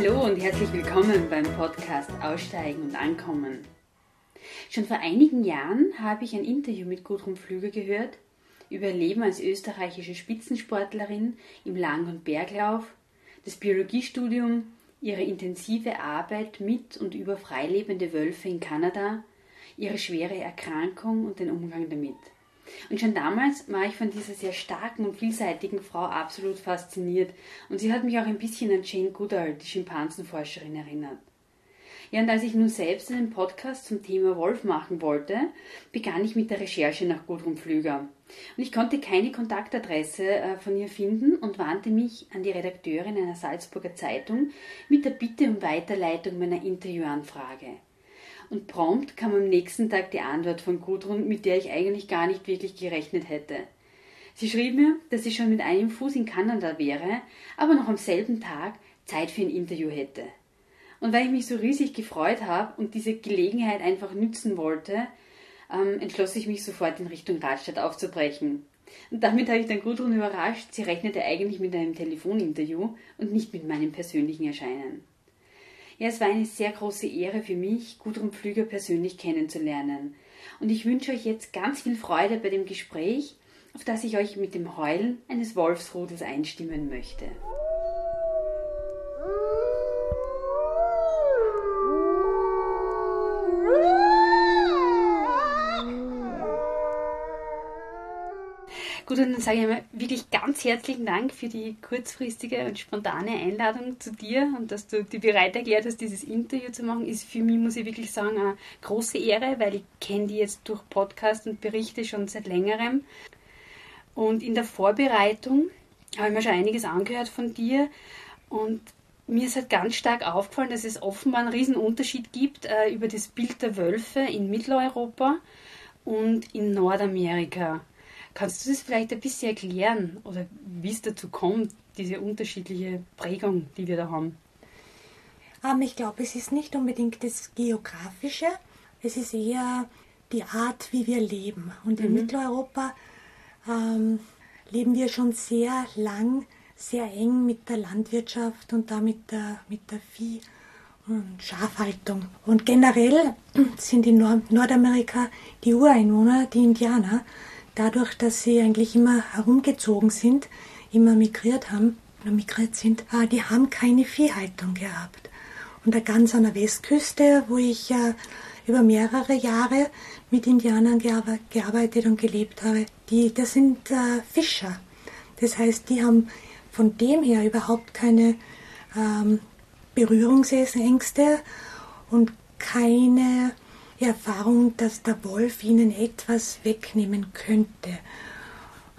Hallo und herzlich willkommen beim Podcast Aussteigen und Ankommen. Schon vor einigen Jahren habe ich ein Interview mit Gudrun Pflüger gehört über ihr Leben als österreichische Spitzensportlerin im Lang- und Berglauf, das Biologiestudium, ihre intensive Arbeit mit und über freilebende Wölfe in Kanada, ihre schwere Erkrankung und den Umgang damit. Und schon damals war ich von dieser sehr starken und vielseitigen Frau absolut fasziniert und sie hat mich auch ein bisschen an Jane Goodall, die Schimpansenforscherin, erinnert. Ja, und als ich nun selbst einen Podcast zum Thema Wolf machen wollte, begann ich mit der Recherche nach Gudrun Pflüger. Und ich konnte keine Kontaktadresse äh, von ihr finden und wandte mich an die Redakteurin einer Salzburger Zeitung mit der Bitte um Weiterleitung meiner Interviewanfrage. Und prompt kam am nächsten Tag die Antwort von Gudrun, mit der ich eigentlich gar nicht wirklich gerechnet hätte. Sie schrieb mir, dass sie schon mit einem Fuß in Kanada wäre, aber noch am selben Tag Zeit für ein Interview hätte. Und weil ich mich so riesig gefreut habe und diese Gelegenheit einfach nützen wollte, ähm, entschloss ich mich sofort in Richtung Radstadt aufzubrechen. Und damit habe ich dann Gudrun überrascht, sie rechnete eigentlich mit einem Telefoninterview und nicht mit meinem persönlichen Erscheinen. Ja, es war eine sehr große Ehre für mich, Gudrun Pflüger persönlich kennenzulernen. Und ich wünsche euch jetzt ganz viel Freude bei dem Gespräch, auf das ich euch mit dem Heulen eines Wolfsrudels einstimmen möchte. Gut, und dann sage ich einmal wirklich ganz herzlichen Dank für die kurzfristige und spontane Einladung zu dir und dass du dir bereit erklärt hast, dieses Interview zu machen, ist für mich, muss ich wirklich sagen, eine große Ehre, weil ich kenne die jetzt durch Podcast und Berichte schon seit längerem. Und in der Vorbereitung habe ich mir schon einiges angehört von dir und mir ist halt ganz stark aufgefallen, dass es offenbar einen riesen Unterschied gibt äh, über das Bild der Wölfe in Mitteleuropa und in Nordamerika. Kannst du das vielleicht ein bisschen erklären oder wie es dazu kommt, diese unterschiedliche Prägung, die wir da haben? Ähm, ich glaube, es ist nicht unbedingt das Geografische, es ist eher die Art, wie wir leben. Und in mhm. Mitteleuropa ähm, leben wir schon sehr lang, sehr eng mit der Landwirtschaft und da mit der, mit der Vieh- und Schafhaltung. Und generell sind in Nordamerika die Ureinwohner, die Indianer, dadurch, dass sie eigentlich immer herumgezogen sind, immer migriert haben migriert sind, äh, die haben keine Viehhaltung gehabt. Und da ganz an der Westküste, wo ich über mehrere Jahre mit Indianern gearbeitet und gelebt habe, die, das sind äh, Fischer. Das heißt, die haben von dem her überhaupt keine ähm, Berührungsängste und keine Erfahrung, dass der Wolf ihnen etwas wegnehmen könnte.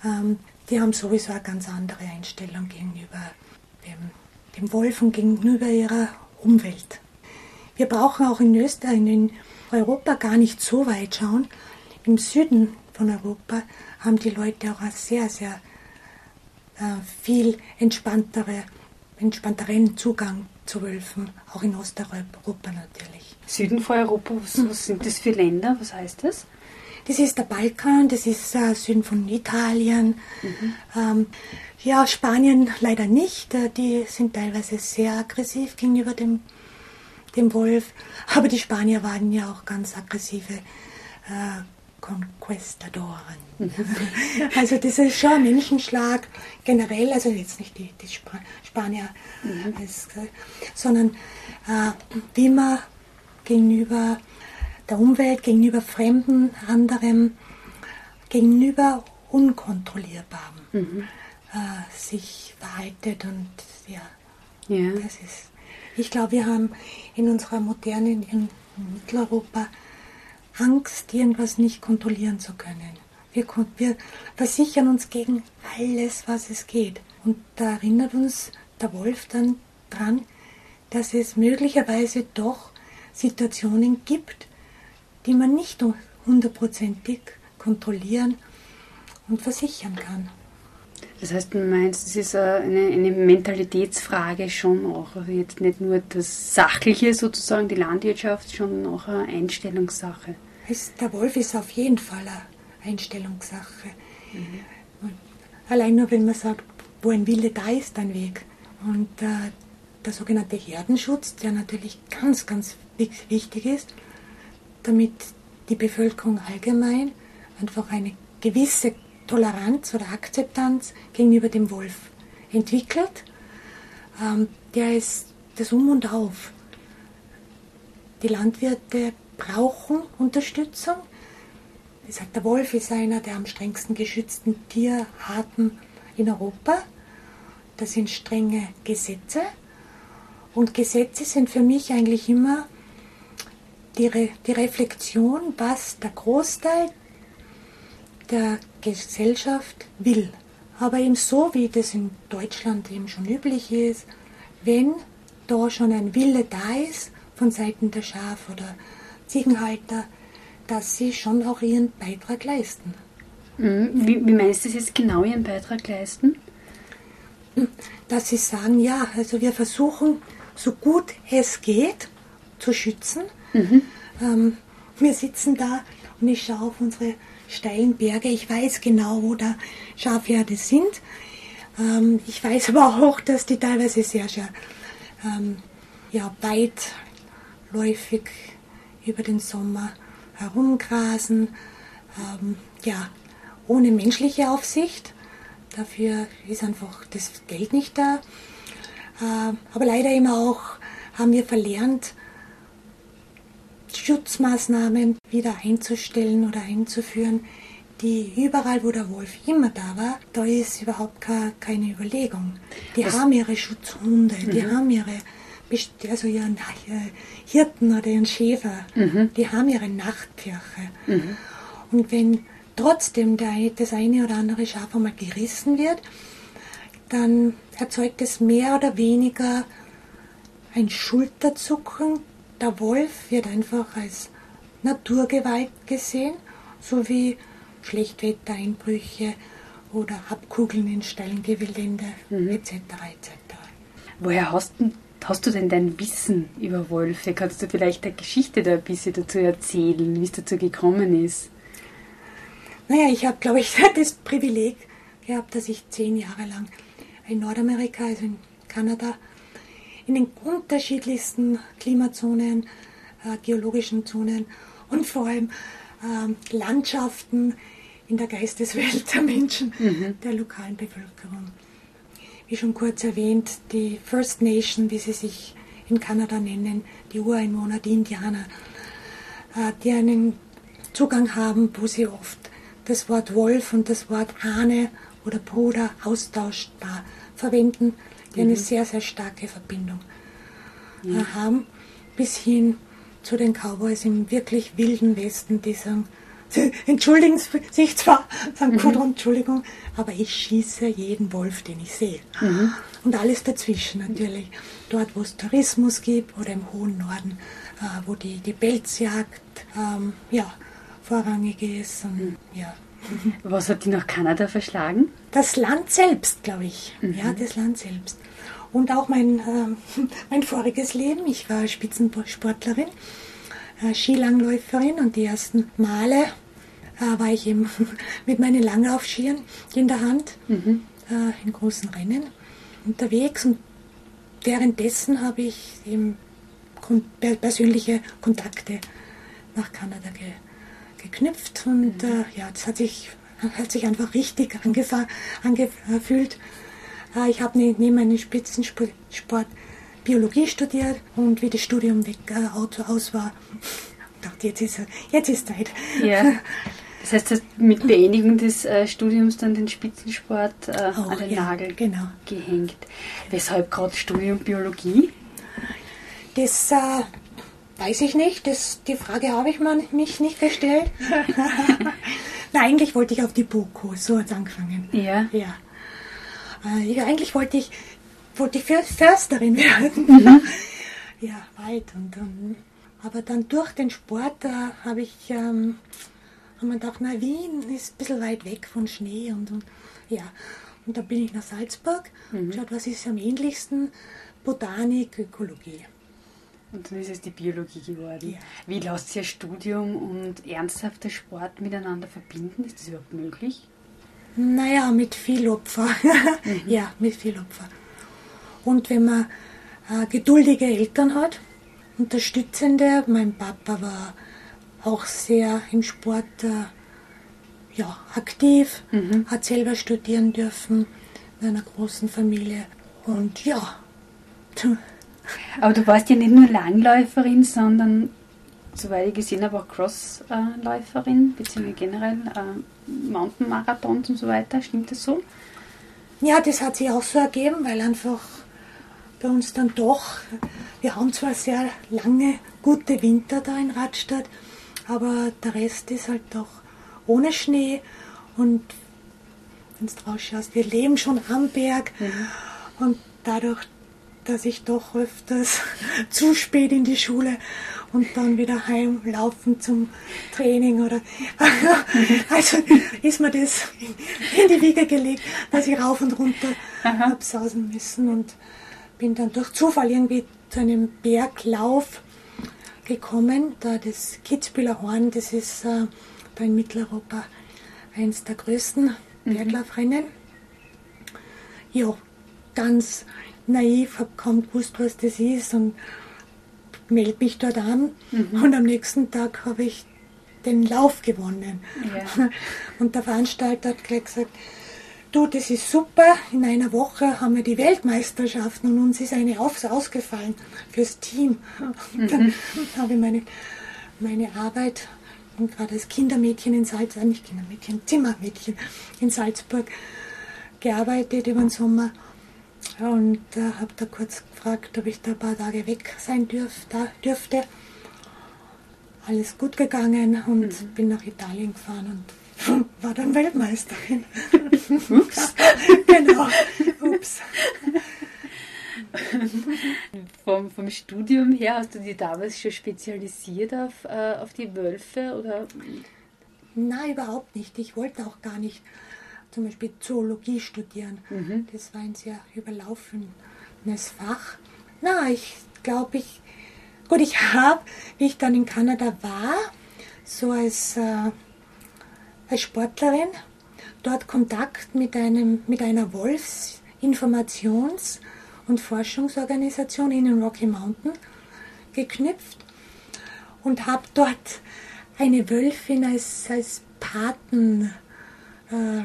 Ähm, die haben sowieso eine ganz andere Einstellung gegenüber dem, dem Wolf und gegenüber ihrer Umwelt. Wir brauchen auch in Österreich, in Europa gar nicht so weit schauen. Im Süden von Europa haben die Leute auch einen sehr, sehr äh, viel entspanntere, entspannteren Zugang zu Wölfen, auch in Osteuropa natürlich. Süden von Europa, was, was sind das für Länder? Was heißt das? Das ist der Balkan, das ist äh, Süden von Italien. Mhm. Ähm, ja, Spanien leider nicht. Äh, die sind teilweise sehr aggressiv gegenüber dem, dem Wolf. Aber die Spanier waren ja auch ganz aggressive äh, Conquistadoren. Mhm. also das ist schon ein Menschenschlag generell, also jetzt nicht die, die Sp Spanier, mhm. als, sondern äh, wie man gegenüber der Umwelt, gegenüber Fremden, anderem, gegenüber Unkontrollierbarem mhm. äh, sich verhaltet und ja, ja. das ist. Ich glaube, wir haben in unserer modernen in Mitteleuropa Angst, irgendwas nicht kontrollieren zu können. Wir, wir versichern uns gegen alles, was es geht. Und da erinnert uns der Wolf dann dran, dass es möglicherweise doch Situationen gibt, die man nicht hundertprozentig kontrollieren und versichern kann. Das heißt, du meinst, es ist eine, eine Mentalitätsfrage schon auch, also jetzt nicht nur das Sachliche sozusagen, die Landwirtschaft, schon auch eine Einstellungssache. Der Wolf ist auf jeden Fall eine Einstellungssache. Mhm. Allein nur, wenn man sagt, wo ein Wille, da ist ein Weg. Und äh, der sogenannte Herdenschutz, der natürlich ganz, ganz wichtig ist, damit die Bevölkerung allgemein einfach eine gewisse Toleranz oder Akzeptanz gegenüber dem Wolf entwickelt. Ähm, der ist das Um und Auf. Die Landwirte brauchen Unterstützung. Wie gesagt, der Wolf ist einer der am strengsten geschützten Tierarten in Europa. Das sind strenge Gesetze. Und Gesetze sind für mich eigentlich immer die, Re die Reflexion, was der Großteil der Gesellschaft will. Aber eben so, wie das in Deutschland eben schon üblich ist, wenn da schon ein Wille da ist von Seiten der Schaf- oder Ziegenhalter, dass sie schon auch ihren Beitrag leisten. Mhm. Wie, wie meinst du das jetzt genau, ihren Beitrag leisten? Dass sie sagen, ja, also wir versuchen, so gut es geht, zu schützen. Mhm. Ähm, wir sitzen da und ich schaue auf unsere steilen Berge. Ich weiß genau, wo da Schafherde sind. Ähm, ich weiß aber auch, dass die teilweise sehr, sehr ähm, ja, weitläufig über den Sommer herumgrasen. Ähm, ja, ohne menschliche Aufsicht. Dafür ist einfach das Geld nicht da. Äh, aber leider immer auch haben wir verlernt, Schutzmaßnahmen wieder einzustellen oder einzuführen, die überall, wo der Wolf immer da war, da ist überhaupt keine Überlegung. Die Was? haben ihre Schutzhunde, mhm. die haben ihre, also ihren Hirten oder ihren Schäfer, mhm. die haben ihre Nachtpfirche. Mhm. Und wenn trotzdem der, das eine oder andere Schaf einmal gerissen wird, dann erzeugt es mehr oder weniger ein Schulterzucken der Wolf wird einfach als Naturgewalt gesehen, sowie Schlechtwettereinbrüche oder Abkugeln in Stallengewilde mhm. etc. etc. Woher hast, hast du denn dein Wissen über Wölfe? Kannst du vielleicht eine Geschichte da ein bisschen dazu erzählen, wie es dazu gekommen ist? Naja, ich habe, glaube ich, das Privileg gehabt, dass ich zehn Jahre lang in Nordamerika, also in Kanada, in den unterschiedlichsten Klimazonen, äh, geologischen Zonen und vor allem äh, Landschaften in der Geisteswelt der Menschen, mhm. der lokalen Bevölkerung. Wie schon kurz erwähnt, die First Nation, wie sie sich in Kanada nennen, die Ureinwohner, die Indianer, äh, die einen Zugang haben, wo sie oft das Wort Wolf und das Wort Ahne oder Bruder austauschbar verwenden, die eine mhm. sehr, sehr starke Verbindung mhm. haben, bis hin zu den Cowboys im wirklich wilden Westen, die sagen, Sie entschuldigen sich zwar, sagen mhm. Gudrun, Entschuldigung, aber ich schieße jeden Wolf, den ich sehe. Mhm. Und alles dazwischen natürlich. Dort, wo es Tourismus gibt oder im hohen Norden, äh, wo die, die Pelzjagd ähm, ja, vorrangig ist. Und, mhm. ja. Was hat die nach Kanada verschlagen? Das Land selbst, glaube ich. Mhm. Ja, das Land selbst. Und auch mein, äh, mein voriges Leben. Ich war Spitzensportlerin, Skilangläuferin und die ersten Male äh, war ich eben mit meinen Langlaufskiern in der Hand mhm. Äh, in großen Rennen unterwegs. Und währenddessen habe ich eben persönliche Kontakte nach Kanada ge geknüpft und mhm. äh, ja, das hat sich, hat sich einfach richtig angefühlt. Äh, ich habe ne, neben meinem Spitzensport Biologie studiert und wie das Studium weg äh, aus war, dachte jetzt ist jetzt ist Zeit. Ja. Das heißt, du hast mit Beendigung des äh, Studiums dann den Spitzensport äh, Auch, an den ja, Nagel genau. gehängt. Weshalb gerade Studium Biologie? Das äh, Weiß ich nicht, das, die Frage habe ich mich nicht gestellt. Na, eigentlich wollte ich auf die BOKU, so hat es angefangen. Ja. Ja. Äh, ja, eigentlich wollte ich, wollte ich Försterin werden. Mhm. ja, weit und, und aber dann durch den Sport äh, habe ich ähm, hab mir gedacht, na Wien ist ein bisschen weit weg von Schnee und, und ja. Und dann bin ich nach Salzburg mhm. und schaut, was ist am ähnlichsten? Botanik, Ökologie. Und dann ist es die Biologie geworden. Ja. Wie lässt sich Studium und ernsthafter Sport miteinander verbinden? Ist das überhaupt möglich? Naja, mit viel Opfer. mhm. Ja, mit viel Opfer. Und wenn man äh, geduldige Eltern hat, unterstützende. Mein Papa war auch sehr im Sport äh, ja, aktiv, mhm. hat selber studieren dürfen in einer großen Familie. Und ja. Aber du warst ja nicht nur Langläuferin, sondern, soweit ich gesehen habe, auch Crossläuferin, beziehungsweise generell äh, Mountainmarathons und so weiter. Stimmt das so? Ja, das hat sich auch so ergeben, weil einfach bei uns dann doch, wir haben zwar sehr lange gute Winter da in Radstadt, aber der Rest ist halt doch ohne Schnee. Und wenn du draus schaust, wir leben schon am Berg. Mhm. und dadurch, dass ich doch öfters zu spät in die Schule und dann wieder heimlaufen zum Training oder also ist mir das in die Wiege gelegt, dass ich rauf und runter habe sausen müssen. Und bin dann durch Zufall irgendwie zu einem Berglauf gekommen, da das Kitzbühler Horn, das ist äh, da in Mitteleuropa eines der größten mhm. Berglaufrennen. Ja, ganz naiv, habe kaum gewusst, was das ist und melde mich dort an mhm. und am nächsten Tag habe ich den Lauf gewonnen. Ja. Und der Veranstalter hat gleich gesagt, du, das ist super, in einer Woche haben wir die Weltmeisterschaften und uns ist eine Aufs ausgefallen fürs Team. Und dann mhm. habe ich meine, meine Arbeit und gerade als Kindermädchen in Salzburg, nicht Kindermädchen, Zimmermädchen in Salzburg gearbeitet über den Sommer und äh, habe da kurz gefragt, ob ich da ein paar Tage weg sein dürf, da, dürfte. Alles gut gegangen und mhm. bin nach Italien gefahren und war dann Weltmeisterin. Ups. genau. Ups. vom, vom Studium her hast du dich damals schon spezialisiert auf, äh, auf die Wölfe oder? Nein, überhaupt nicht. Ich wollte auch gar nicht zum Beispiel Zoologie studieren. Mhm. Das war ein sehr überlaufenes Fach. Na, ich glaube, ich, gut, ich habe, wie ich dann in Kanada war, so als, äh, als Sportlerin, dort Kontakt mit, einem, mit einer Wolfsinformations- und Forschungsorganisation in den Rocky Mountain geknüpft und habe dort eine Wölfin als, als Paten äh,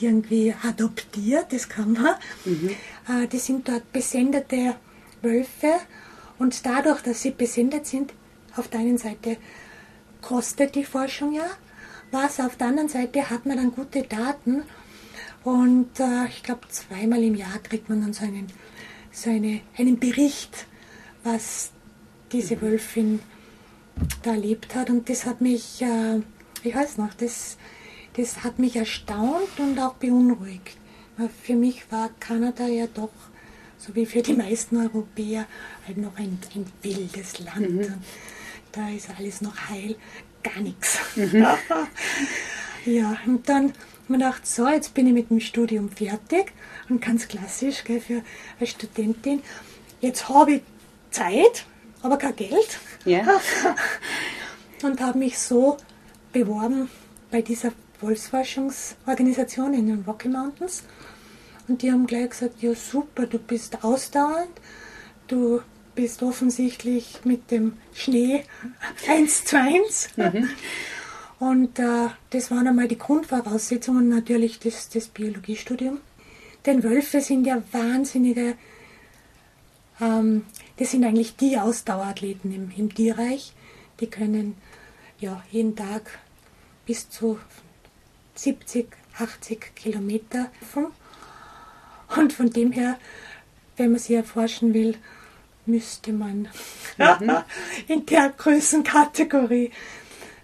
irgendwie adoptiert, das kann man. Mhm. Äh, die sind dort besendete Wölfe und dadurch, dass sie besendet sind, auf der einen Seite kostet die Forschung ja was, auf der anderen Seite hat man dann gute Daten und äh, ich glaube zweimal im Jahr kriegt man dann so einen, so eine, einen Bericht, was diese mhm. Wölfin da erlebt hat und das hat mich, äh, ich weiß noch, das das hat mich erstaunt und auch beunruhigt. Für mich war Kanada ja doch, so wie für die meisten Europäer, halt noch ein, ein wildes Land. Mhm. Da ist alles noch heil, gar nichts. Mhm. ja, und dann habe ich gedacht, so, jetzt bin ich mit dem Studium fertig und ganz klassisch gell, für eine Studentin. Jetzt habe ich Zeit, aber kein Geld. Ja. und habe mich so beworben bei dieser Wolfsforschungsorganisation in den Rocky Mountains. Und die haben gleich gesagt, ja super, du bist ausdauernd, du bist offensichtlich mit dem Schnee eins zu eins. Mhm. Und äh, das waren einmal die Grundvoraussetzungen natürlich des, des Biologiestudiums. Denn Wölfe sind ja wahnsinnige, ähm, das sind eigentlich die Ausdauerathleten im, im Tierreich. Die können ja jeden Tag bis zu 70, 80 Kilometer. Und von dem her, wenn man sie erforschen will, müsste man mhm. in der Größenkategorie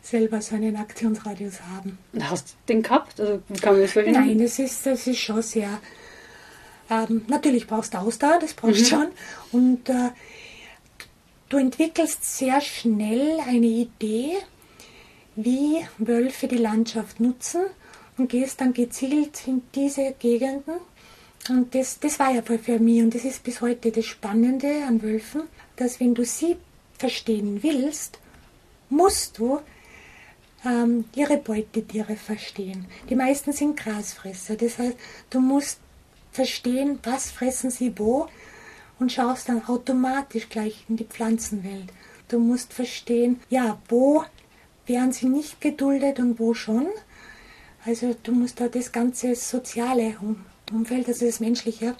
selber so einen Aktionsradius haben. Hast du den gehabt? Also kann man das Nein, das ist, das ist schon sehr. Ähm, natürlich brauchst du Ausdauer, das brauchst du mhm. schon. Und äh, du entwickelst sehr schnell eine Idee, wie Wölfe die Landschaft nutzen und gehst dann gezielt in diese Gegenden. Und das, das war ja für mich und das ist bis heute das Spannende an Wölfen, dass wenn du sie verstehen willst, musst du ähm, ihre Beutetiere verstehen. Die meisten sind Grasfresser, das heißt, du musst verstehen, was fressen sie wo und schaust dann automatisch gleich in die Pflanzenwelt. Du musst verstehen, ja, wo werden sie nicht geduldet und wo schon. Also du musst da das ganze soziale Umfeld, also das menschliche,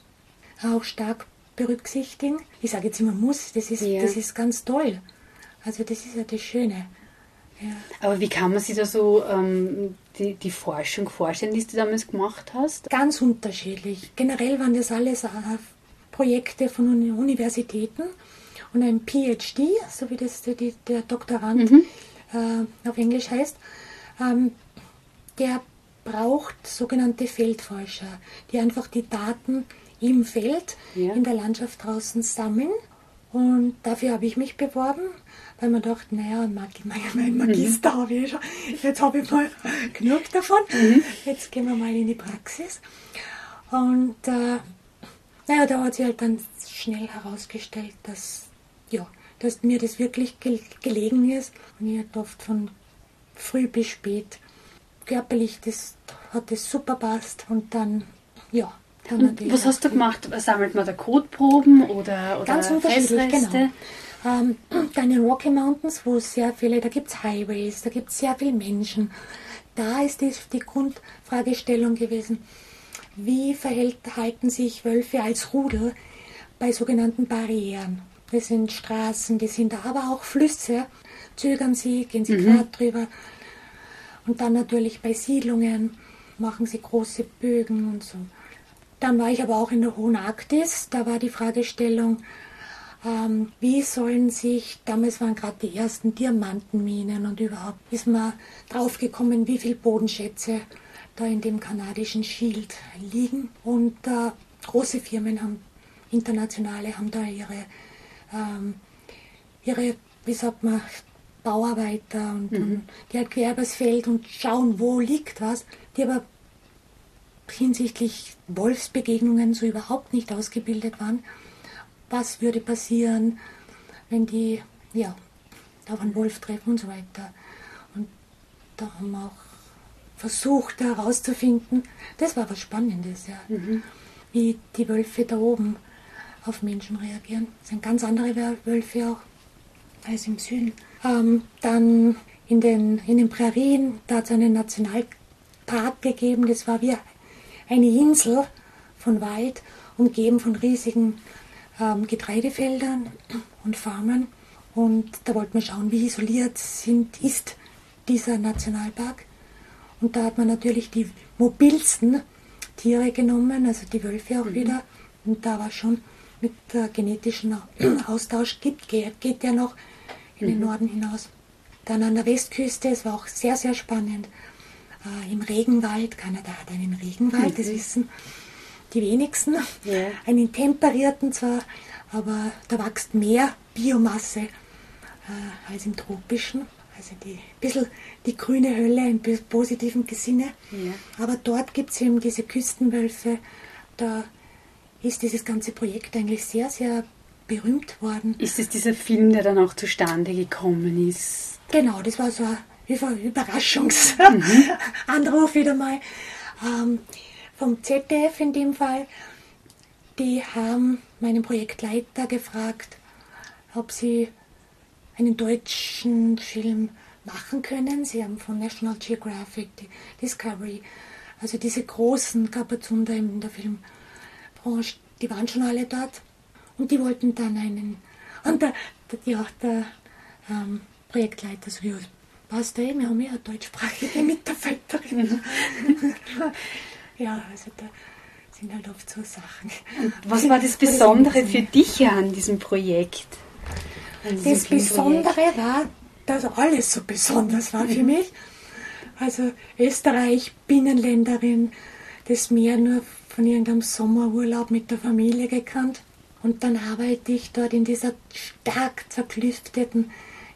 auch stark berücksichtigen. Ich sage jetzt immer muss, das ist, ja. das ist ganz toll. Also das ist ja das Schöne. Ja. Aber wie kann man sich da so ähm, die, die Forschung vorstellen, die du damals gemacht hast? Ganz unterschiedlich. Generell waren das alles äh, Projekte von Universitäten und ein PhD, so wie das die, der Doktorand mhm. äh, auf Englisch heißt, ähm, der braucht sogenannte Feldforscher, die einfach die Daten im Feld, ja. in der Landschaft draußen sammeln. Und dafür habe ich mich beworben, weil man dachte, naja, mein Magister mhm. habe ich schon, jetzt habe ich mal genug davon, mhm. jetzt gehen wir mal in die Praxis. Und äh, naja, da hat sich halt dann schnell herausgestellt, dass, ja, dass mir das wirklich gel gelegen ist. Und ich oft von früh bis spät körperlich, das hat das super passt. Und dann, ja. Dann was hast du gemacht? Sammelt man da Kotproben oder, oder Ganz unterschiedlich, genau. Ähm, dann in den Rocky Mountains, wo sehr viele, da gibt es Highways, da gibt es sehr viele Menschen. Da ist die, die Grundfragestellung gewesen, wie verhalten sich Wölfe als Rudel bei sogenannten Barrieren? Das sind Straßen, die sind da, aber auch Flüsse. Zögern sie, gehen sie mhm. gerade drüber. Und dann natürlich bei Siedlungen machen sie große Bögen und so. Dann war ich aber auch in der Hohen Arktis. Da war die Fragestellung, ähm, wie sollen sich, damals waren gerade die ersten Diamantenminen und überhaupt ist man draufgekommen, wie viele Bodenschätze da in dem kanadischen Shield liegen. Und äh, große Firmen haben, internationale, haben da ihre, ähm, ihre wie sagt man, Bauarbeiter und, mhm. und die halt quer übers Feld und schauen, wo liegt was, die aber hinsichtlich Wolfsbegegnungen so überhaupt nicht ausgebildet waren. Was würde passieren, wenn die ja, auf einen Wolf treffen und so weiter. Und da haben wir auch versucht herauszufinden. Das war was Spannendes, ja. Mhm. Wie die Wölfe da oben auf Menschen reagieren. Das sind ganz andere Wölfe auch als im Süden. Ähm, dann in den, in den Prärien, da hat es einen Nationalpark gegeben, das war wie eine Insel von Wald, umgeben von riesigen ähm, Getreidefeldern und Farmen. Und da wollten wir schauen, wie isoliert sind, ist dieser Nationalpark. Und da hat man natürlich die mobilsten Tiere genommen, also die Wölfe auch mhm. wieder. Und da war schon mit äh, genetischem Austausch, gibt, geht, geht ja noch in den mhm. Norden hinaus. Dann an der Westküste, es war auch sehr, sehr spannend. Äh, Im Regenwald, Kanada hat einen Regenwald, mhm. das wissen die wenigsten. Ja. Einen temperierten zwar, aber da wächst mehr Biomasse äh, als im tropischen. Also die bisschen die grüne Hölle im positiven Gesinne. Ja. Aber dort gibt es eben diese Küstenwölfe. Da ist dieses ganze Projekt eigentlich sehr, sehr berühmt worden. Ist es dieser Film, der dann auch zustande gekommen ist? Genau, das war so ein Überraschungsanruf mhm. wieder mal. Ähm, vom ZDF in dem Fall. Die haben meinen Projektleiter gefragt, ob sie einen deutschen Film machen können. Sie haben von National Geographic, Discovery, also diese großen Kapazunder in der Filmbranche, die waren schon alle dort. Und die wollten dann einen, und der, der, ja, der ähm, Projektleiter so, ja, passt eh, wir haben ja eine deutschsprachige Mitarbeiterin. ja, also da sind halt oft so Sachen. Und was war das Besondere für dich an diesem Projekt? Das Besondere war, dass alles so besonders war für mhm. mich. Also Österreich, Binnenländerin, das Meer nur von irgendeinem Sommerurlaub mit der Familie gekannt. Und dann arbeite ich dort in dieser stark zerklüfteten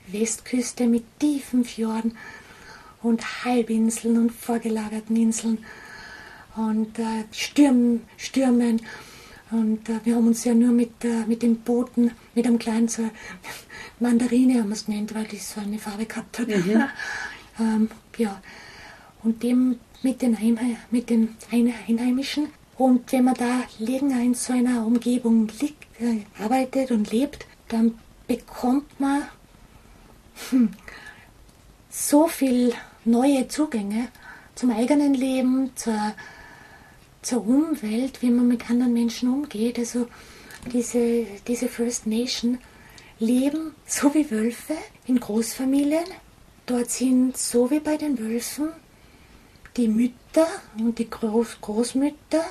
Westküste mit tiefen Fjorden und Halbinseln und vorgelagerten Inseln und äh, Stürmen, Stürmen und äh, wir haben uns ja nur mit, äh, mit den Booten, mit einem kleinen so Mandarine haben wir es genannt, weil die so eine Farbe gehabt hat. Mhm. ähm, ja. Und dem mit den, Einhe mit den Einheimischen. Und wenn man da länger in so einer Umgebung liegt, äh, arbeitet und lebt, dann bekommt man hm, so viel neue Zugänge zum eigenen Leben, zur, zur Umwelt, wie man mit anderen Menschen umgeht. Also diese, diese First Nation leben so wie Wölfe in Großfamilien. Dort sind so wie bei den Wölfen die Mütter und die Groß Großmütter,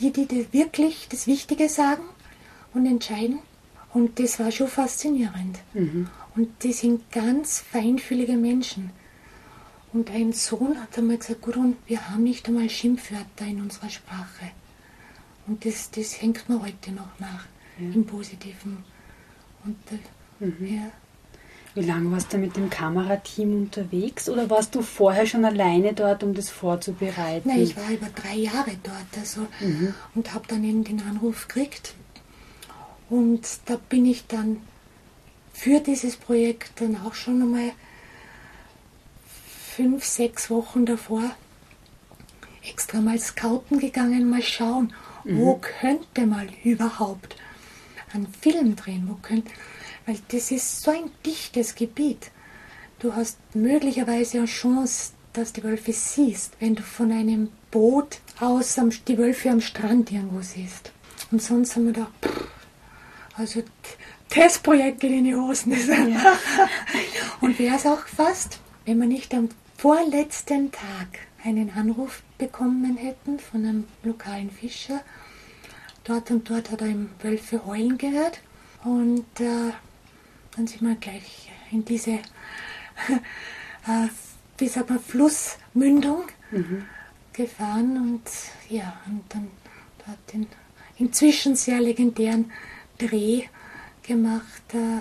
die, die wirklich das Wichtige sagen und entscheiden. Und das war schon faszinierend. Mhm. Und die sind ganz feinfühlige Menschen. Und ein Sohn hat einmal gesagt, Gudrun, wir haben nicht einmal Schimpfwörter in unserer Sprache. Und das, das hängt mir heute noch nach, ja. im Positiven. Und, äh, mhm. ja. Wie lange warst du mit dem Kamerateam unterwegs oder warst du vorher schon alleine dort, um das vorzubereiten? Nein, ich war über drei Jahre dort also, mhm. und habe dann eben den Anruf gekriegt. Und da bin ich dann für dieses Projekt dann auch schon einmal fünf, sechs Wochen davor extra mal scouten gegangen, mal schauen, mhm. wo könnte man überhaupt einen Film drehen, wo könnte, weil das ist so ein dichtes Gebiet. Du hast möglicherweise eine Chance, dass die Wölfe siehst, wenn du von einem Boot aus die Wölfe am Strand irgendwo siehst. Und sonst haben wir da, also das Projekt geht in die Hosen. Ja. Und wäre es auch fast, wenn wir nicht am vorletzten Tag einen Anruf bekommen hätten von einem lokalen Fischer. Dort und dort hat er im Wölfe heulen gehört. Und äh, dann sind wir gleich in diese, äh, wie sagt man, Flussmündung mhm. gefahren und ja, und dann dort den inzwischen sehr legendären Dreh gemacht. Äh,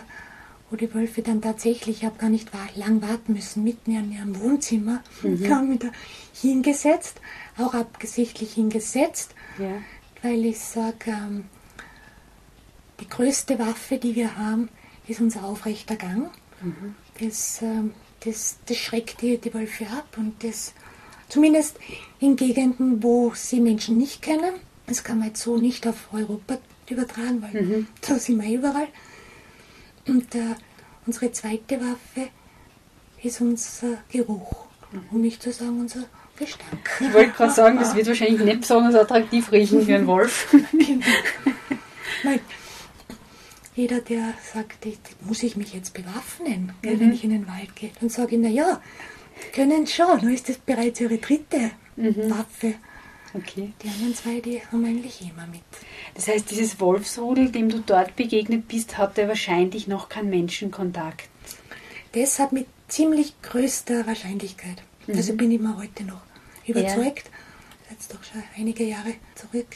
wo die Wölfe dann tatsächlich, ich habe gar nicht lang warten müssen, mitten in ihrem Wohnzimmer, mhm. kam wieder hingesetzt, auch abgesichtlich hingesetzt, ja. weil ich sage, ähm, die größte Waffe, die wir haben, ist unser aufrechter Gang. Mhm. Das, ähm, das, das schreckt die, die Wölfe ab und das zumindest in Gegenden, wo sie Menschen nicht kennen. Das kann man jetzt so nicht auf Europa übertragen, weil mhm. da sind wir überall. Und äh, unsere zweite Waffe ist unser Geruch. Um nicht zu sagen, unser Gestank. Ich wollte gerade sagen, das wird wahrscheinlich nicht besonders attraktiv riechen wie ein Wolf. genau. Nein. Jeder, der sagt, muss ich mich jetzt bewaffnen, mhm. wenn ich in den Wald gehe, dann sage ich, naja, können schon, nur ist das bereits ihre dritte mhm. Waffe. Okay. Die anderen zwei, die haben eigentlich immer mit. Das heißt, dieses Wolfsrudel, dem du dort begegnet bist, hatte wahrscheinlich noch keinen Menschenkontakt. Das hat mit ziemlich größter Wahrscheinlichkeit. Mhm. Also bin ich mir heute noch überzeugt. Ja. Jetzt doch schon einige Jahre zurück.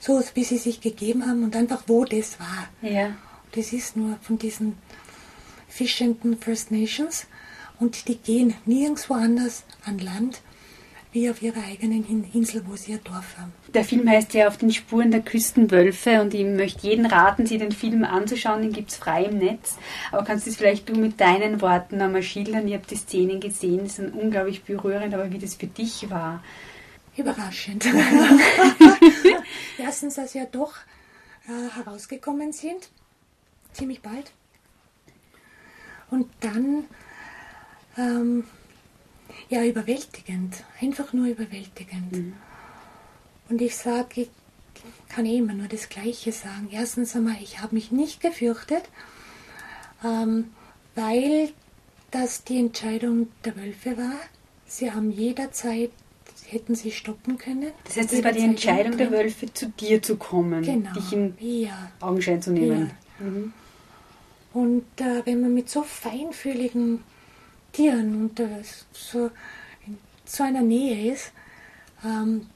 So wie sie sich gegeben haben und einfach wo das war. Ja. Das ist nur von diesen fischenden First Nations und die gehen nirgendwo anders an Land wie auf ihrer eigenen Insel, wo sie ihr Dorf haben. Der Film heißt ja Auf den Spuren der Küstenwölfe und ich möchte jeden raten, sich den Film anzuschauen, den gibt es frei im Netz. Aber kannst du es vielleicht du mit deinen Worten einmal schildern? Ich habe die Szenen gesehen, die sind unglaublich berührend, aber wie das für dich war? Überraschend. Erstens, dass sie ja doch äh, herausgekommen sind, ziemlich bald. Und dann ähm, ja, überwältigend. Einfach nur überwältigend. Mhm. Und ich sage, ich kann eh immer nur das Gleiche sagen. Erstens einmal, ich habe mich nicht gefürchtet, ähm, weil das die Entscheidung der Wölfe war. Sie haben jederzeit, hätten sie stoppen können. Das heißt, es war die Entscheidung der Wölfe, zu dir zu kommen, genau. dich in ja. Augenschein zu nehmen. Ja. Mhm. Und äh, wenn man mit so feinfühligen Tieren und äh, so in so einer Nähe ist, ähm,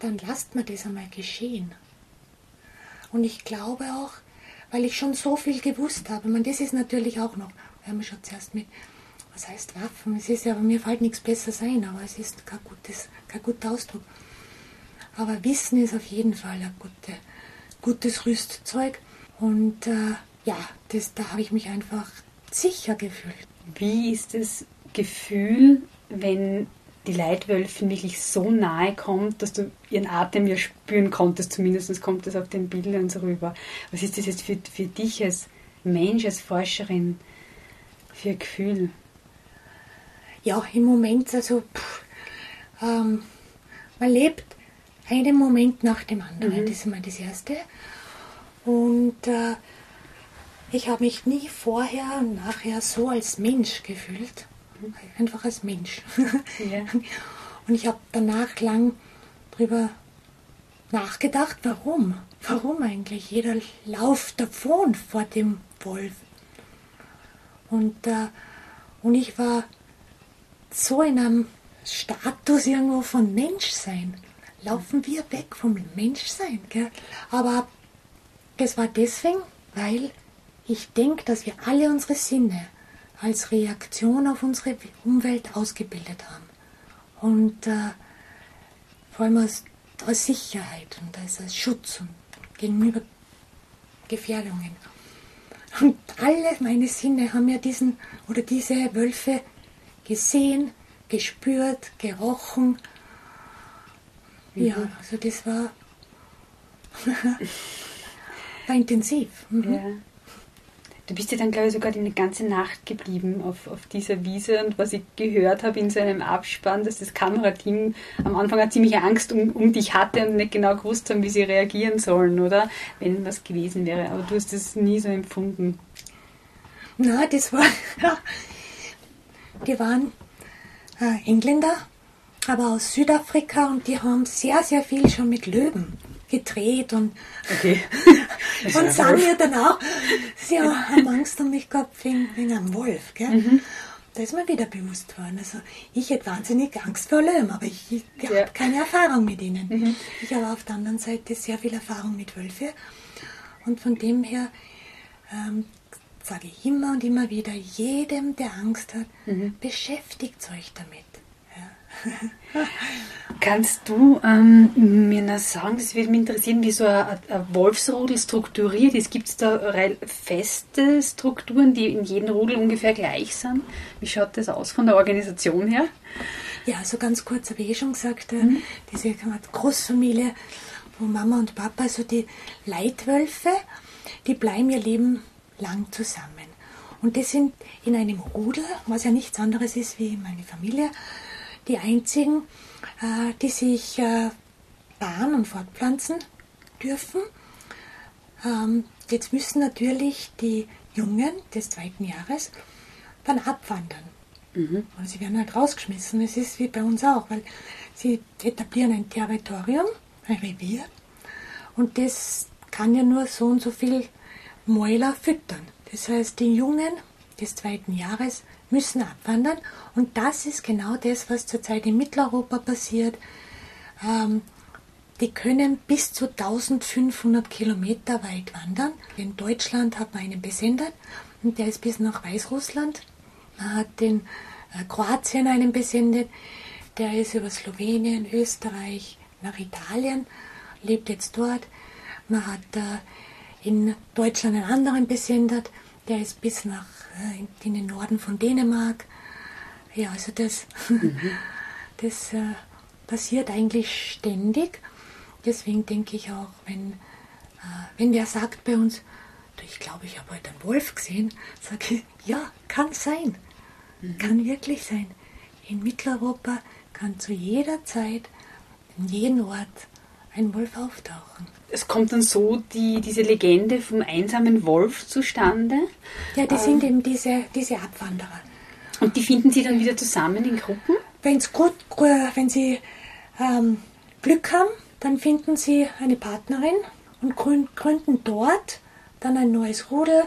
dann lasst man das einmal geschehen. Und ich glaube auch, weil ich schon so viel gewusst habe, man, das ist natürlich auch noch, wir haben schon zuerst mit, was heißt Waffen, es ist ja, mir fällt nichts besser sein, aber es ist kein, gutes, kein guter Ausdruck. Aber Wissen ist auf jeden Fall ein gute, gutes Rüstzeug und äh, ja, das, da habe ich mich einfach sicher gefühlt. Wie ist das Gefühl, wenn die Leitwölfin wirklich so nahe kommt, dass du ihren Atem ja spüren konntest, zumindest kommt das auf den Bildern so rüber. Was ist das jetzt für, für dich als Mensch, als Forscherin für ein Gefühl? Ja, im Moment, also pff, ähm, man lebt einen Moment nach dem anderen, mhm. das ist mal das Erste. Und äh, ich habe mich nie vorher und nachher so als Mensch gefühlt. Einfach als Mensch. Ja. Und ich habe danach lang drüber nachgedacht, warum? Warum eigentlich? Jeder lauft davon vor dem Wolf. Und, äh, und ich war so in einem Status irgendwo von Menschsein. Laufen wir weg vom Menschsein. Gell? Aber das war deswegen, weil ich denke, dass wir alle unsere Sinne als Reaktion auf unsere Umwelt ausgebildet haben. Und äh, vor allem als, als Sicherheit und als, als Schutz und gegenüber Gefährdungen. Und alle meine Sinne haben ja diesen oder diese Wölfe gesehen, gespürt, gerochen. Mhm. Ja, also das war, war intensiv. Mhm. Ja. Du bist ja dann, glaube ich, sogar die ganze Nacht geblieben auf, auf dieser Wiese. Und was ich gehört habe in so einem Abspann, dass das Kamerateam am Anfang eine ziemliche Angst um, um dich hatte und nicht genau gewusst haben, wie sie reagieren sollen, oder? Wenn was gewesen wäre. Aber du hast das nie so empfunden. Na, das war. die waren äh, Engländer, aber aus Südafrika und die haben sehr, sehr viel schon mit Löwen gedreht und, okay. und sagen mir dann auch, sie haben Angst um mich gehabt wegen, wegen einem Wolf. Gell? Mhm. Da ist mir wieder bewusst worden. Also ich hätte wahnsinnig Angst vor Löwen, aber ich, ich ja. habe keine Erfahrung mit ihnen. Mhm. Ich habe auf der anderen Seite sehr viel Erfahrung mit Wölfen. Und von dem her ähm, sage ich immer und immer wieder, jedem, der Angst hat, mhm. beschäftigt euch damit. Kannst du ähm, mir noch sagen, das würde mich interessieren, wie so ein, ein Wolfsrudel strukturiert ist? Gibt es da feste Strukturen, die in jedem Rudel ungefähr gleich sind? Wie schaut das aus von der Organisation her? Ja, so ganz kurz habe ich eh schon gesagt, äh, mhm. diese Großfamilie wo Mama und Papa, also die Leitwölfe, die bleiben ihr Leben lang zusammen. Und das sind in einem Rudel, was ja nichts anderes ist wie meine Familie, die einzigen, äh, die sich äh, paaren und fortpflanzen dürfen. Ähm, jetzt müssen natürlich die Jungen des zweiten Jahres dann abwandern. Mhm. Und sie werden halt rausgeschmissen. Es ist wie bei uns auch, weil sie etablieren ein Territorium, ein Revier. Und das kann ja nur so und so viel Mäuler füttern. Das heißt, die Jungen des zweiten Jahres müssen abwandern. Und das ist genau das, was zurzeit in Mitteleuropa passiert. Ähm, die können bis zu 1500 Kilometer weit wandern. In Deutschland hat man einen besendet und der ist bis nach Weißrussland. Man hat in äh, Kroatien einen besendet. Der ist über Slowenien, Österreich nach Italien, lebt jetzt dort. Man hat äh, in Deutschland einen anderen besendet. Der ist bis nach äh, in den Norden von Dänemark. Ja, also das, mhm. das äh, passiert eigentlich ständig. Deswegen denke ich auch, wenn, äh, wenn der sagt bei uns, ich glaube, ich habe heute einen Wolf gesehen, sage ich, ja, kann sein. Mhm. Kann wirklich sein. In Mitteleuropa kann zu jeder Zeit, in jedem Ort, ein Wolf auftauchen es kommt dann so die, diese Legende vom einsamen Wolf zustande. Ja, die ähm, sind eben diese, diese Abwanderer. Und die finden sie dann wieder zusammen in Gruppen? Wenn's gut, wenn sie ähm, Glück haben, dann finden sie eine Partnerin und gründen dort dann ein neues Rudel,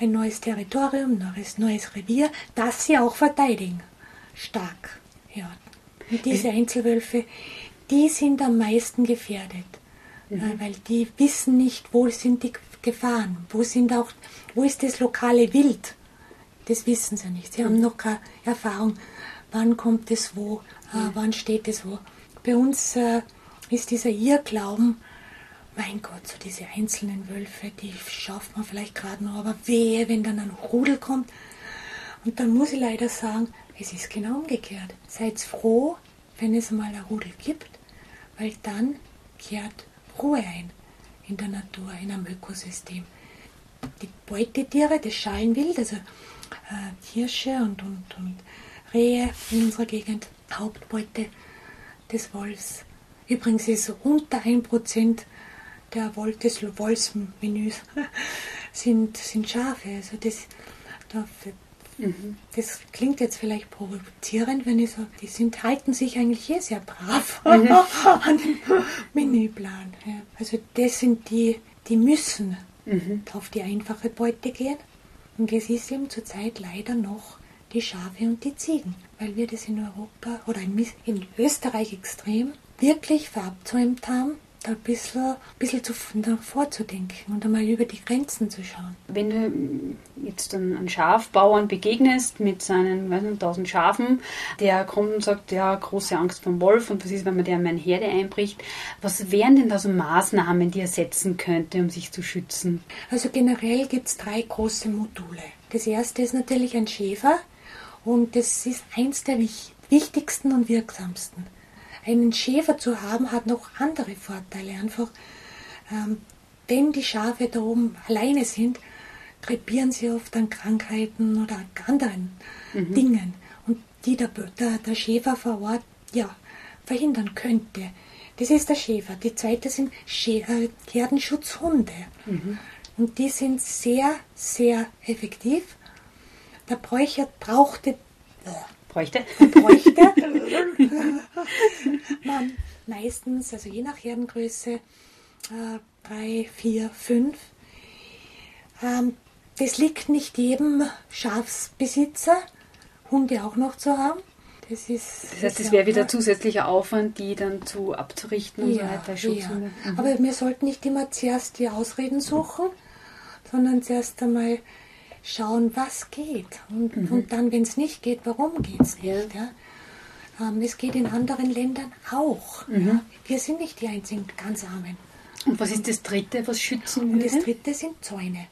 ein neues Territorium, ein neues, neues Revier, das sie auch verteidigen. Stark. Ja. Und diese Einzelwölfe, die sind am meisten gefährdet mhm. weil die wissen nicht, wo sind die Gefahren, wo sind auch, wo ist das lokale Wild. Das wissen sie nicht. Sie haben noch keine Erfahrung, wann kommt es wo, äh, wann steht es wo. Bei uns äh, ist dieser Irrglauben, mein Gott, so diese einzelnen Wölfe, die schafft man vielleicht gerade noch, aber wehe, wenn dann ein Rudel kommt. Und dann muss ich leider sagen, Es ist genau umgekehrt. Seid froh, wenn es mal ein Rudel gibt, weil dann kehrt Ruhe ein in der Natur, in einem Ökosystem. Die Beutetiere, das Schalenwild, also äh, Hirsche und, und, und Rehe in unserer Gegend, Hauptbeute des Wolfs. Übrigens ist unter 1% der Wolf, des Wolfsmenüs sind, sind Schafe. Also das, mhm. das klingt jetzt vielleicht provozierend, wenn ich sage, die sind, halten sich eigentlich eh sehr brav mhm. an den Menüplan. Ja. Also das sind die, die müssen mhm. auf die einfache Beute gehen. Und es ist eben zurzeit leider noch die Schafe und die Ziegen, weil wir das in Europa oder in, in Österreich extrem wirklich verabsäumt haben, da ein bisschen, bisschen zu, vorzudenken und einmal über die Grenzen zu schauen. Wenn du jetzt einen Schafbauern begegnest mit seinen weiß nicht, 1000 Schafen, der kommt und sagt, ja, große Angst vom Wolf und was ist, wenn man der in meine Herde einbricht, was wären denn da so Maßnahmen, die er setzen könnte, um sich zu schützen? Also generell gibt es drei große Module. Das erste ist natürlich ein Schäfer und das ist eins der wichtigsten und wirksamsten einen Schäfer zu haben, hat noch andere Vorteile. Einfach, ähm, wenn die Schafe da oben alleine sind, krepieren sie oft an Krankheiten oder anderen mhm. Dingen. Und die der, der, der Schäfer vor Ort ja, verhindern könnte. Das ist der Schäfer. Die zweite sind Schä äh, Herdenschutzhunde. Mhm. Und die sind sehr, sehr effektiv. Der Bräucher brauchte, bräuchte, bräuchte man meistens, also je nach Herdengröße, äh, drei, vier, fünf. Ähm, das liegt nicht jedem Schafsbesitzer, Hunde auch noch zu haben. Das, ist, das heißt, es wäre wieder zusätzlicher Aufwand, die dann zu abzurichten und ja, so weiter. Ja. Mhm. Aber wir sollten nicht immer zuerst die Ausreden suchen, sondern zuerst einmal schauen, was geht. Und, mhm. und dann, wenn es nicht geht, warum geht es nicht. Ja? Ähm, es geht in anderen Ländern auch. Mhm. Ja? Wir sind nicht die einzigen ganz Armen. Und was ist das Dritte, was schützen würde? Und das Dritte sind Zäune.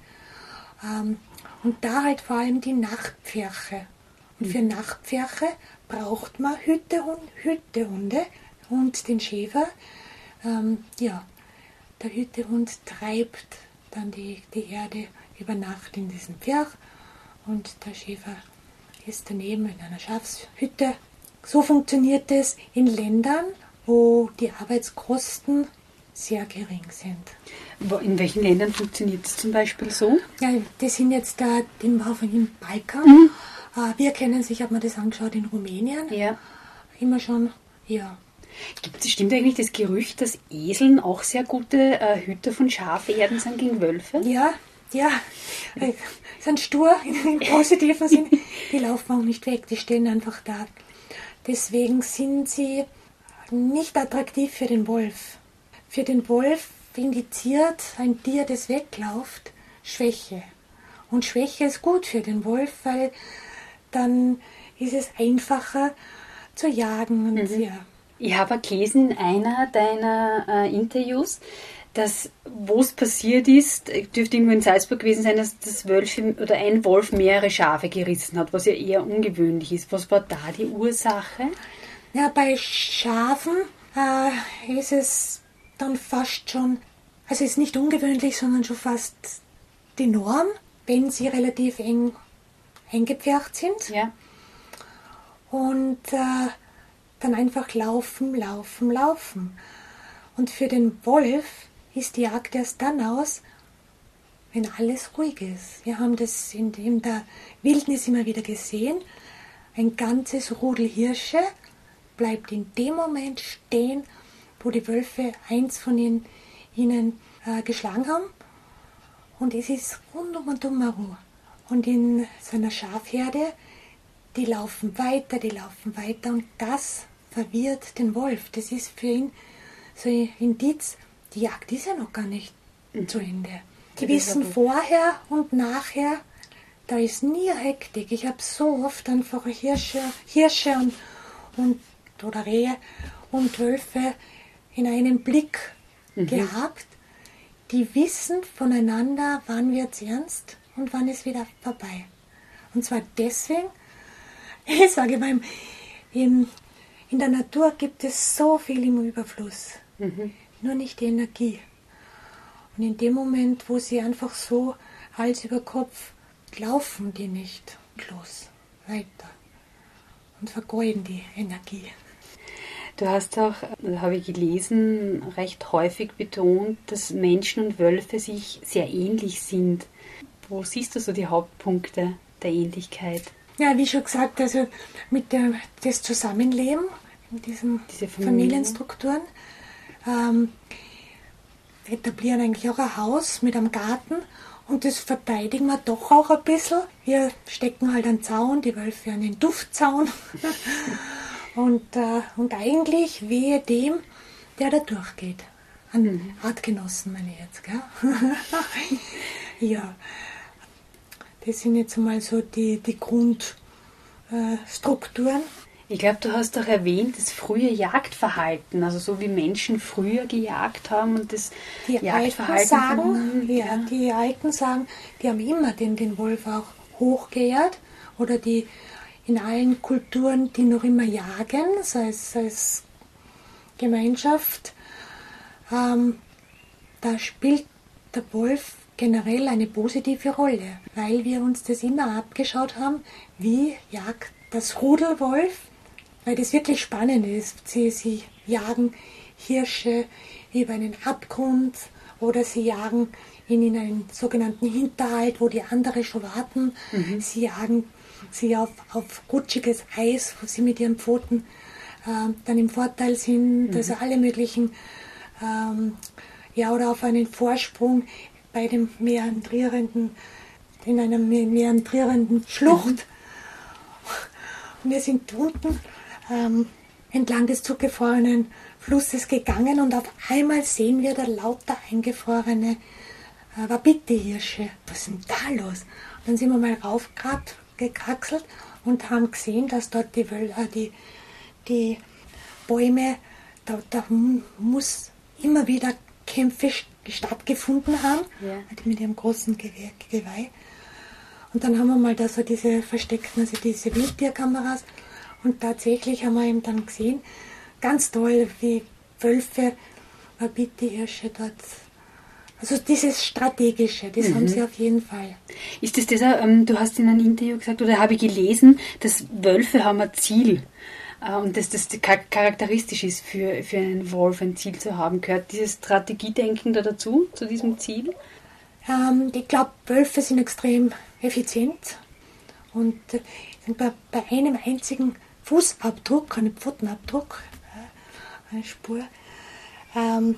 Ähm, und da halt vor allem die Nachtpferche. Und für mhm. Nachtpferche braucht man Hütehund, Hütehunde und den Schäfer. Ähm, ja, der Hütehund treibt dann die, die Herde über Nacht in diesem Pferd und der Schäfer ist daneben in einer Schafshütte. So funktioniert es in Ländern, wo die Arbeitskosten sehr gering sind. In welchen Ländern funktioniert es zum Beispiel so? Ja, das sind jetzt da den im Balkan. Mhm. Äh, wir kennen sich, habe mir das angeschaut, in Rumänien. Ja. Immer schon, ja. Gibt, stimmt eigentlich das Gerücht, dass Eseln auch sehr gute äh, Hüter von Schafherden sind gegen Wölfe? Ja, ja, äh, sind stur im positiven Sinn. Die laufen auch nicht weg, die stehen einfach da. Deswegen sind sie nicht attraktiv für den Wolf. Für den Wolf indiziert ein Tier, das wegläuft, Schwäche. Und Schwäche ist gut für den Wolf, weil dann ist es einfacher zu jagen. Und mhm. ja. Ich habe gelesen in einer deiner äh, Interviews, dass wo es passiert ist, dürfte irgendwo in Salzburg gewesen sein, dass das Wölfe oder ein Wolf mehrere Schafe gerissen hat, was ja eher ungewöhnlich ist. Was war da die Ursache? Ja, bei Schafen äh, ist es dann fast schon, also es ist nicht ungewöhnlich, sondern schon fast die Norm, wenn sie relativ eng eingepfercht sind. Ja. Und äh, dann einfach laufen, laufen, laufen. Und für den Wolf ist die Jagd erst dann aus, wenn alles ruhig ist. Wir haben das in, in der Wildnis immer wieder gesehen. Ein ganzes Rudel Hirsche bleibt in dem Moment stehen, wo die Wölfe eins von ihnen, ihnen äh, geschlagen haben. Und es ist rundum und um Ruhe. Und in seiner Schafherde, die laufen weiter, die laufen weiter. Und das verwirrt den Wolf. Das ist für ihn so ein Indiz, die Jagd ist ja noch gar nicht mhm. zu Ende. Die wissen vorher und nachher, da ist nie Hektik. Ich habe so oft einfach Hirsche, Hirsche und, und oder Rehe und Wölfe in einem Blick mhm. gehabt. Die wissen voneinander, wann wird es ernst und wann ist wieder vorbei. Und zwar deswegen, ich sage mal, in, in der Natur gibt es so viel im Überfluss, mhm. Nur nicht die Energie. Und in dem Moment, wo sie einfach so Hals über Kopf laufen, die nicht los weiter und vergeuden die Energie. Du hast auch, habe ich gelesen, recht häufig betont, dass Menschen und Wölfe sich sehr ähnlich sind. Wo siehst du so die Hauptpunkte der Ähnlichkeit? Ja, wie schon gesagt, also mit der, das Zusammenleben in diesen Diese Familienstrukturen ähm, etablieren eigentlich auch ein Haus mit einem Garten und das verteidigen wir doch auch ein bisschen. Wir stecken halt einen Zaun, die Wölfe einen Duftzaun. und, äh, und eigentlich wehe dem, der da durchgeht. An mhm. Artgenossen meine ich jetzt, gell? ja. Das sind jetzt mal so die, die Grundstrukturen. Ich glaube, du hast doch erwähnt, das frühe Jagdverhalten, also so wie Menschen früher gejagt haben und das die Jagdverhalten. Alten sagen, ja, ja, die Alten sagen, die haben immer den, den Wolf auch hochgeehrt oder die in allen Kulturen, die noch immer jagen, sei es als Gemeinschaft, ähm, da spielt der Wolf generell eine positive Rolle, weil wir uns das immer abgeschaut haben, wie jagt das Rudelwolf weil das wirklich spannend ist. Sie, sie jagen Hirsche über einen Abgrund oder sie jagen ihn in einen sogenannten Hinterhalt, wo die anderen schon warten. Mhm. Sie jagen sie auf, auf rutschiges Eis, wo sie mit ihren Pfoten äh, dann im Vorteil sind. Mhm. Also alle möglichen, ähm, ja, oder auf einen Vorsprung bei dem meandrierenden, in einer meandrierenden Schlucht. Mhm. Und wir sind unten ähm, entlang des zugefrorenen Flusses gegangen und auf einmal sehen wir da lauter eingefrorene äh, Wapiti-Hirsche. Was ist denn da los? Und dann sind wir mal raufgekraxelt und haben gesehen, dass dort die, äh, die, die Bäume, da, da muss immer wieder Kämpfe stattgefunden haben, ja. mit ihrem großen Gewehr, Geweih. Und dann haben wir mal da so diese versteckten, also diese Wildtierkameras und tatsächlich haben wir eben dann gesehen, ganz toll, wie Wölfe, Wapiti-Hirsche dort also dieses Strategische, das mhm. haben sie auf jeden Fall. Ist das dieser, ähm, du hast in einem Interview gesagt, oder habe ich gelesen, dass Wölfe haben ein Ziel äh, und dass das charakteristisch ist für, für einen Wolf, ein Ziel zu haben. Gehört dieses Strategiedenken da dazu, zu diesem Ziel? Ähm, ich glaube, Wölfe sind extrem effizient und äh, bei, bei einem einzigen Fußabdruck, kein Pfotenabdruck, eine Spur. Ähm,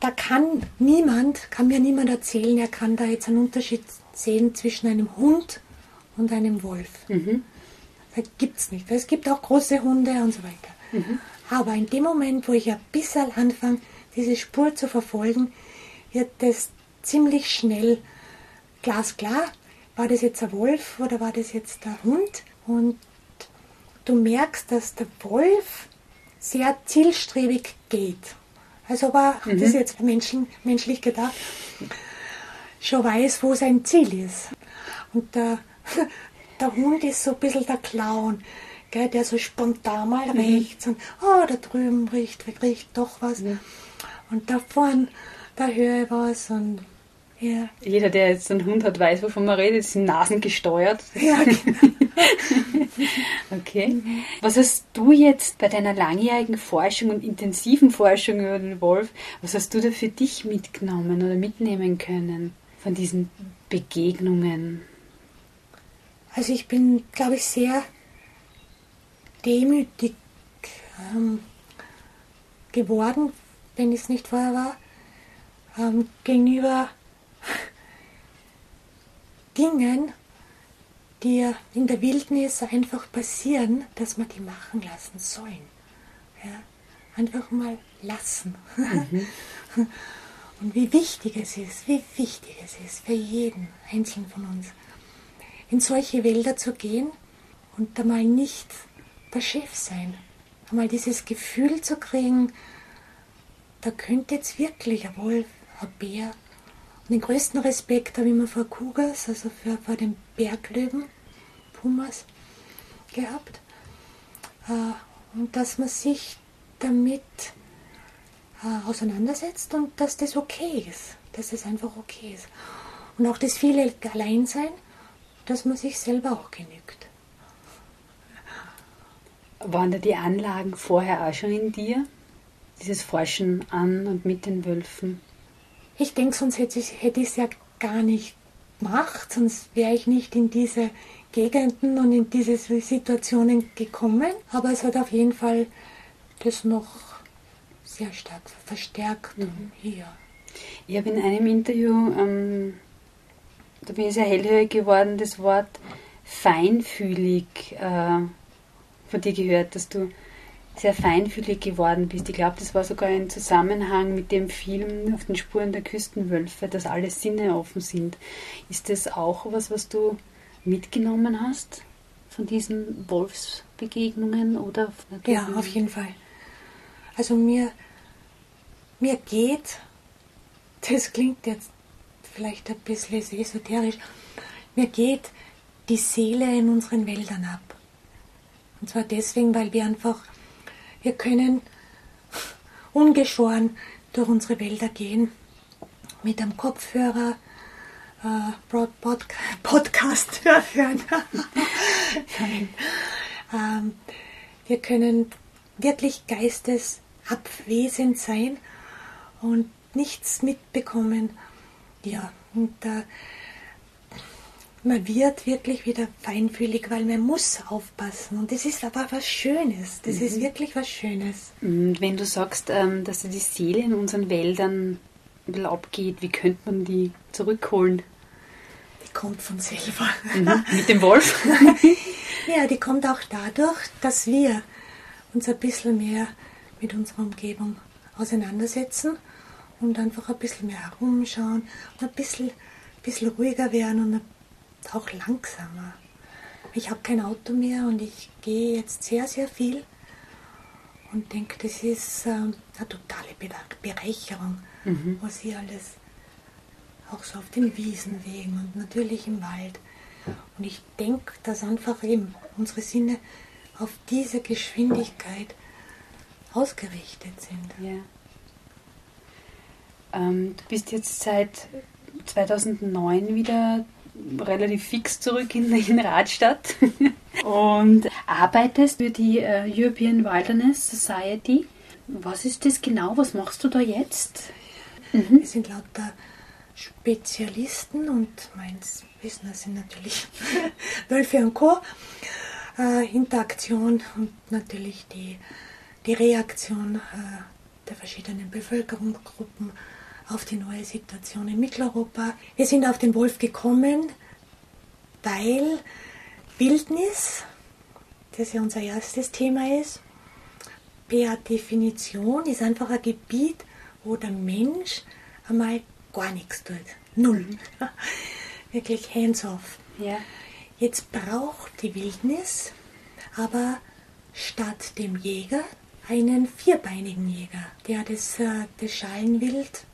da kann niemand, kann mir niemand erzählen, er kann da jetzt einen Unterschied sehen zwischen einem Hund und einem Wolf. Mhm. Das gibt es nicht. Es gibt auch große Hunde und so weiter. Mhm. Aber in dem Moment, wo ich ein bisschen anfange, diese Spur zu verfolgen, wird das ziemlich schnell glasklar. War das jetzt ein Wolf oder war das jetzt der Hund? Und du merkst, dass der Wolf sehr zielstrebig geht. Also aber mhm. das ist jetzt Menschen, menschlich gedacht, schon weiß, wo sein Ziel ist. Und der, der Hund ist so ein bisschen der Clown, gell, der so spontan mal mhm. rechts und oh, da drüben riecht, riecht doch was. Mhm. Und da vorne, da höre ich was und ja. Jeder, der jetzt einen Hund hat, weiß, wovon man redet, sind Nasen gesteuert. Ja, genau. okay. Was hast du jetzt bei deiner langjährigen Forschung und intensiven Forschung über den Wolf, was hast du da für dich mitgenommen oder mitnehmen können von diesen Begegnungen? Also ich bin, glaube ich, sehr demütig ähm, geworden, wenn ich es nicht vorher war, ähm, gegenüber Dingen, die in der Wildnis einfach passieren, dass man die machen lassen sollen. Ja? Einfach mal lassen. Mhm. Und wie wichtig es ist, wie wichtig es ist für jeden Einzelnen von uns, in solche Wälder zu gehen und da mal nicht der Chef sein. Einmal dieses Gefühl zu kriegen, da könnte jetzt wirklich ein Wolf, ein Bär, den größten Respekt habe ich immer vor Kugas, also für, vor den Berglöwen, Pumas. gehabt. Äh, und dass man sich damit äh, auseinandersetzt und dass das okay ist, dass es einfach okay ist. Und auch das viele Alleinsein, dass man sich selber auch genügt. Waren da die Anlagen vorher auch schon in dir? Dieses Forschen an und mit den Wölfen? Ich denke, sonst hätte ich es ja gar nicht gemacht, sonst wäre ich nicht in diese Gegenden und in diese Situationen gekommen. Aber es hat auf jeden Fall das noch sehr stark verstärkt mhm. hier. Ich habe in einem Interview, ähm, da bin ich sehr hellhörig geworden, das Wort feinfühlig äh, von dir gehört, dass du sehr feinfühlig geworden bist. Ich glaube, das war sogar ein Zusammenhang mit dem Film auf den Spuren der Küstenwölfe, dass alle Sinne offen sind. Ist das auch was, was du mitgenommen hast von diesen Wolfsbegegnungen oder? Ja, auf jeden Fall. Also mir, mir geht, das klingt jetzt vielleicht ein bisschen esoterisch, mir geht die Seele in unseren Wäldern ab. Und zwar deswegen, weil wir einfach wir können ungeschoren durch unsere Wälder gehen mit einem Kopfhörer, äh, Broad Pod Podcast hören. ähm, wir können wirklich geistesabwesend sein und nichts mitbekommen. Ja, und äh, man wird wirklich wieder feinfühlig, weil man muss aufpassen. Und das ist aber was Schönes. Das mhm. ist wirklich was Schönes. Und wenn du sagst, ähm, dass die Seele in unseren Wäldern abgeht, wie könnte man die zurückholen? Die kommt von selber. Mhm. Mit dem Wolf? ja, die kommt auch dadurch, dass wir uns ein bisschen mehr mit unserer Umgebung auseinandersetzen und einfach ein bisschen mehr herumschauen und ein bisschen, ein bisschen ruhiger werden und ein auch langsamer. Ich habe kein Auto mehr und ich gehe jetzt sehr, sehr viel und denke, das ist ähm, eine totale Bereicherung, mhm. was hier alles auch so auf den Wiesenwegen und natürlich im Wald. Und ich denke, dass einfach eben unsere Sinne auf diese Geschwindigkeit ausgerichtet sind. Ja. Ähm, du bist jetzt seit 2009 wieder relativ fix zurück in, in Radstadt und arbeitest für die uh, European Wilderness Society. Was ist das genau? Was machst du da jetzt? Mhm. Wir sind lauter Spezialisten und mein Wissen sind natürlich Wölfe und Co. Äh, Interaktion und natürlich die, die Reaktion äh, der verschiedenen Bevölkerungsgruppen auf die neue Situation in Mitteleuropa. Wir sind auf den Wolf gekommen, weil Wildnis, das ja unser erstes Thema ist, per Definition ist einfach ein Gebiet, wo der Mensch einmal gar nichts tut. Null. Mhm. Wirklich hands-off. Ja. Jetzt braucht die Wildnis aber statt dem Jäger einen vierbeinigen Jäger, der das, äh, das Schalenwild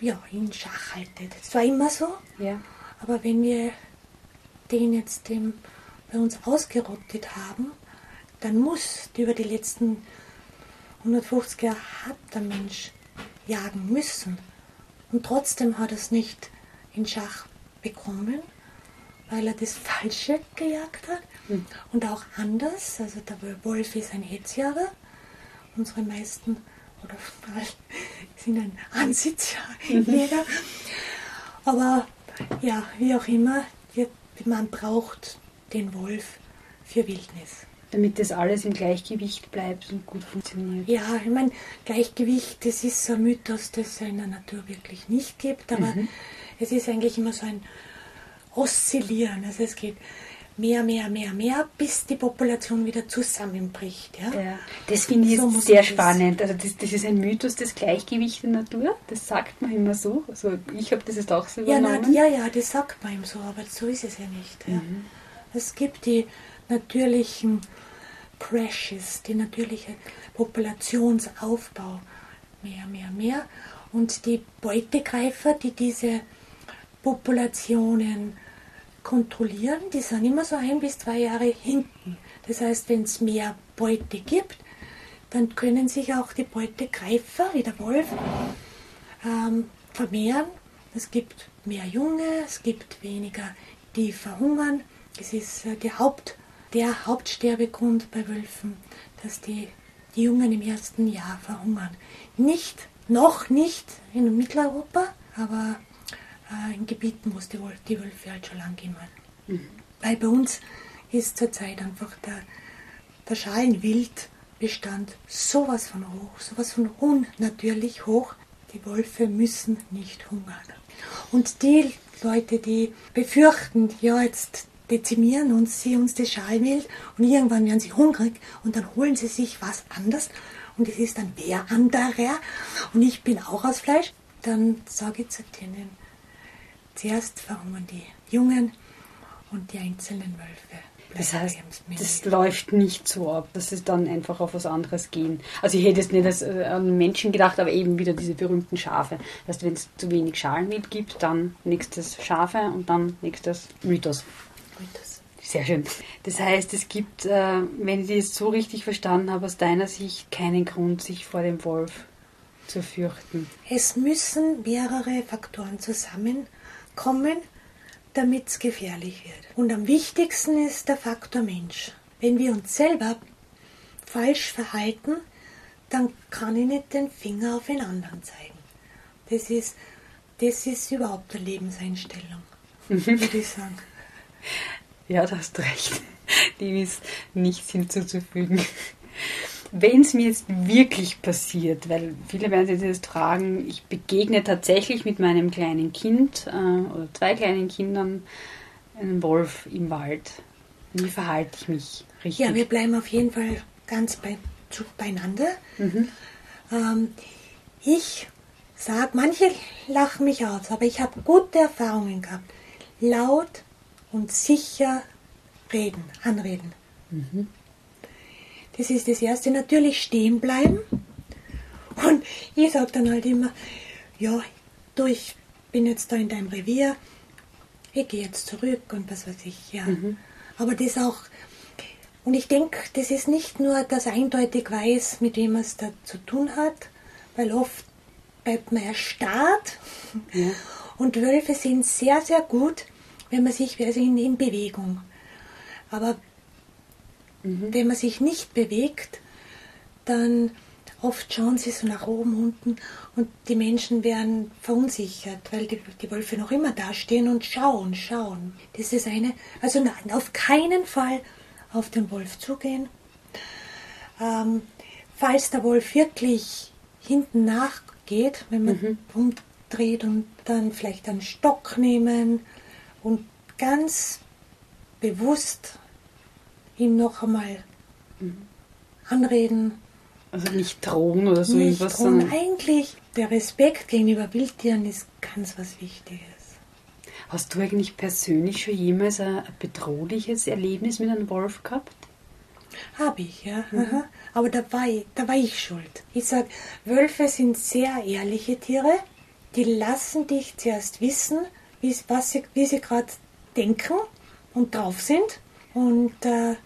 ja, in Schach haltet. Das war immer so. Ja. Aber wenn wir den jetzt dem, bei uns ausgerottet haben, dann muss über die letzten 150 Jahre hat der Mensch jagen müssen. Und trotzdem hat er es nicht in Schach bekommen, weil er das Falsche gejagt hat. Mhm. Und auch anders, also der Wolf ist ein Hetzjager. Unsere meisten oder sind ein Ansitzjäger. Aber ja, wie auch immer, man braucht den Wolf für Wildnis. Damit das alles im Gleichgewicht bleibt und gut funktioniert. Ja, ich meine, Gleichgewicht, das ist so ein Mythos, das es in der Natur wirklich nicht gibt, aber mhm. es ist eigentlich immer so ein Oszillieren. Also es geht mehr, mehr, mehr, mehr, bis die Population wieder zusammenbricht. Ja? ja das finde ich so sehr spannend. Also das, das ist ein Mythos des Gleichgewichts der Natur. Das sagt man immer so. Also ich habe das jetzt auch so übernommen. Ja, ja, ja, das sagt man ihm so, aber so ist es ja nicht. Ja. Mhm. Es gibt die natürlichen Crashes, die natürliche Populationsaufbau. Mehr, mehr, mehr. Und die Beutegreifer, die diese Populationen kontrollieren, die sind immer so ein bis zwei Jahre hinten. Das heißt, wenn es mehr Beute gibt, dann können sich auch die Beutegreifer, wie der Wolf, ähm, vermehren. Es gibt mehr Junge, es gibt weniger, die verhungern. Das ist äh, der, Haupt, der Hauptsterbegrund bei Wölfen, dass die, die Jungen im ersten Jahr verhungern. Nicht, noch nicht in Mitteleuropa, aber in Gebieten, wo es die, die Wölfe halt schon lang gehen Mhm. Weil bei uns ist zurzeit einfach der, der Schalenwildbestand sowas von hoch, sowas von unnatürlich hoch. Die Wölfe müssen nicht hungern. Und die Leute, die befürchten, ja, jetzt dezimieren uns sie uns das Schalwild und irgendwann werden sie hungrig und dann holen sie sich was anderes und es ist dann wer anderer und ich bin auch aus Fleisch, dann sage ich zu denen, zuerst verhungern die Jungen und die einzelnen Wölfe. Das heißt, das läuft nicht so ab, dass es dann einfach auf was anderes gehen. Also ich hätte es nicht äh, an Menschen gedacht, aber eben wieder diese berühmten Schafe. Das heißt, wenn es zu wenig Schalenwild gibt, dann nächstes Schafe und dann nächstes Mythos. Mythos. Sehr schön. Das heißt, es gibt, äh, wenn ich das so richtig verstanden habe, aus deiner Sicht keinen Grund, sich vor dem Wolf zu fürchten. Es müssen mehrere Faktoren zusammenkommen, damit es gefährlich wird. Und am wichtigsten ist der Faktor Mensch. Wenn wir uns selber falsch verhalten, dann kann ich nicht den Finger auf den anderen zeigen. Das ist, das ist überhaupt eine Lebenseinstellung, würde ich sagen. Ja, du hast recht. Dem ist nichts hinzuzufügen wenn es mir jetzt wirklich passiert, weil viele werden sich das fragen, ich begegne tatsächlich mit meinem kleinen Kind äh, oder zwei kleinen Kindern einem Wolf im Wald. Wie verhalte ich mich richtig? Ja, wir bleiben auf jeden Fall ganz bei, beieinander. Mhm. Ähm, ich sage, manche lachen mich aus, aber ich habe gute Erfahrungen gehabt. Laut und sicher reden, anreden. Mhm. Das ist das Erste. Natürlich stehen bleiben. Und ich sage dann halt immer, ja, du, ich bin jetzt da in deinem Revier, ich gehe jetzt zurück und was weiß ich, ja. Mhm. Aber das auch, und ich denke, das ist nicht nur, dass er eindeutig weiß, mit wem er es da zu tun hat, weil oft bleibt man erstarrt. Ja. Und Wölfe sind sehr, sehr gut, wenn man sich, also in, in Bewegung. Aber Mhm. Wenn man sich nicht bewegt, dann oft schauen sie so nach oben, unten und die Menschen werden verunsichert, weil die, die Wölfe noch immer dastehen und schauen, schauen. Das ist eine, also nein, auf keinen Fall auf den Wolf zugehen. Ähm, falls der Wolf wirklich hinten nachgeht, wenn man mhm. umdreht und dann vielleicht einen Stock nehmen und ganz bewusst ihn noch einmal mhm. anreden. Also nicht drohen oder so nicht irgendwas. Drohen. Eigentlich der Respekt gegenüber Wildtieren ist ganz was Wichtiges. Hast du eigentlich persönlich schon jemals ein bedrohliches Erlebnis mit einem Wolf gehabt? Habe ich, ja. Mhm. Aber da war, ich, da war ich schuld. Ich sage, Wölfe sind sehr ehrliche Tiere. Die lassen dich zuerst wissen, wie, was sie, wie sie gerade denken und drauf sind. Und äh,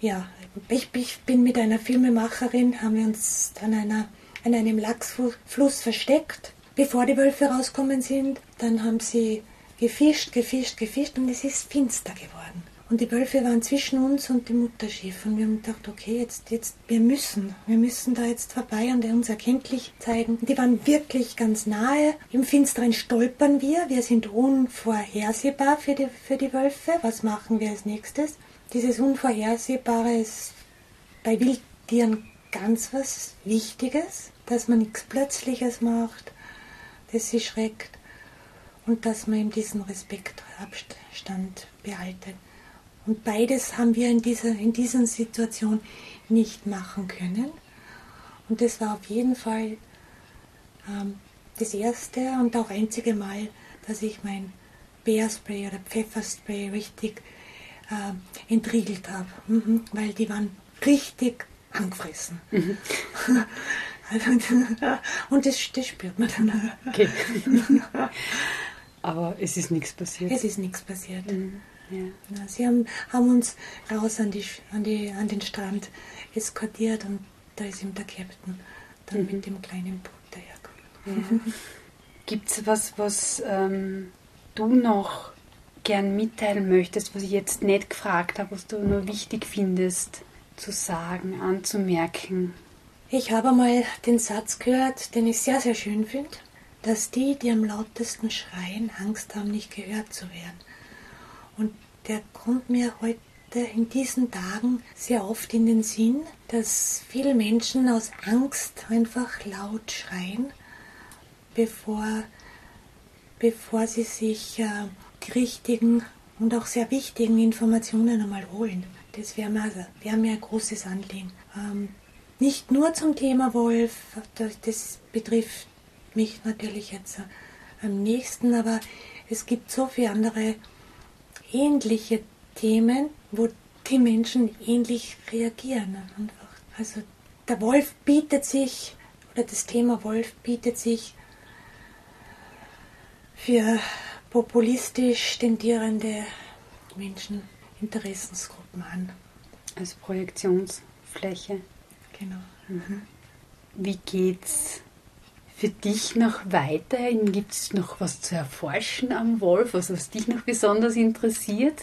ja, ich, ich, bin mit einer Filmemacherin, haben wir uns an, einer, an einem Lachsfluss versteckt, bevor die Wölfe rauskommen sind. Dann haben sie gefischt, gefischt, gefischt und es ist finster geworden. Und die Wölfe waren zwischen uns und dem Mutterschiff. Und wir haben gedacht, okay, jetzt, jetzt, wir müssen, wir müssen da jetzt vorbei und uns erkenntlich zeigen. Die waren wirklich ganz nahe. Im Finsteren stolpern wir. Wir sind unvorhersehbar für die, für die Wölfe. Was machen wir als nächstes? Dieses Unvorhersehbare ist bei Wildtieren ganz was Wichtiges, dass man nichts Plötzliches macht, das sie schreckt und dass man ihm diesen Respektabstand behalten. Und beides haben wir in dieser, in dieser Situation nicht machen können. Und das war auf jeden Fall ähm, das erste und auch einzige Mal, dass ich mein Bärspray oder Pfefferspray richtig äh, entriegelt habe. Mhm, weil die waren richtig angefressen. Mhm. und das, das, spürt man dann. Okay. Aber es ist nichts passiert. Es ist nichts passiert. Mhm. Ja. Sie haben, haben uns raus an, die, an, die, an den Strand eskortiert und da ist ihm der Captain dann Mhm. mit dem kleinen Boot dahergekommen. Ja. Gibt es was, was ähm, du noch gern mitteilen möchtest, was ich jetzt nicht gefragt habe, was du nur wichtig findest zu sagen, anzumerken? Ich habe mal den Satz gehört, den ich sehr, sehr schön finde, dass die, die am lautesten schreien, Angst haben, nicht gehört zu werden. Und der kommt mir heute in diesen Tagen sehr oft in den Sinn, dass viele Menschen aus Angst einfach laut schreien, bevor, bevor sie sich äh, die richtigen und auch sehr wichtigen Informationen einmal holen. Das wäre mir, also, wär mir ein großes Anliegen. Ähm, nicht nur zum Thema Wolf, das, betrifft mich natürlich jetzt am nächsten, aber es gibt so viele andere ähnliche Themen, wo die Menschen ähnlich reagieren. Einfach. Also der Wolf bietet sich, oder das Thema Wolf bietet sich für populistisch tendierende Menschen, Interessensgruppen an. Als Projektionsfläche. Genau. Wie geht's für dich noch weiter? Gibt es noch was zu erforschen am Wolf, also was dich noch besonders interessiert?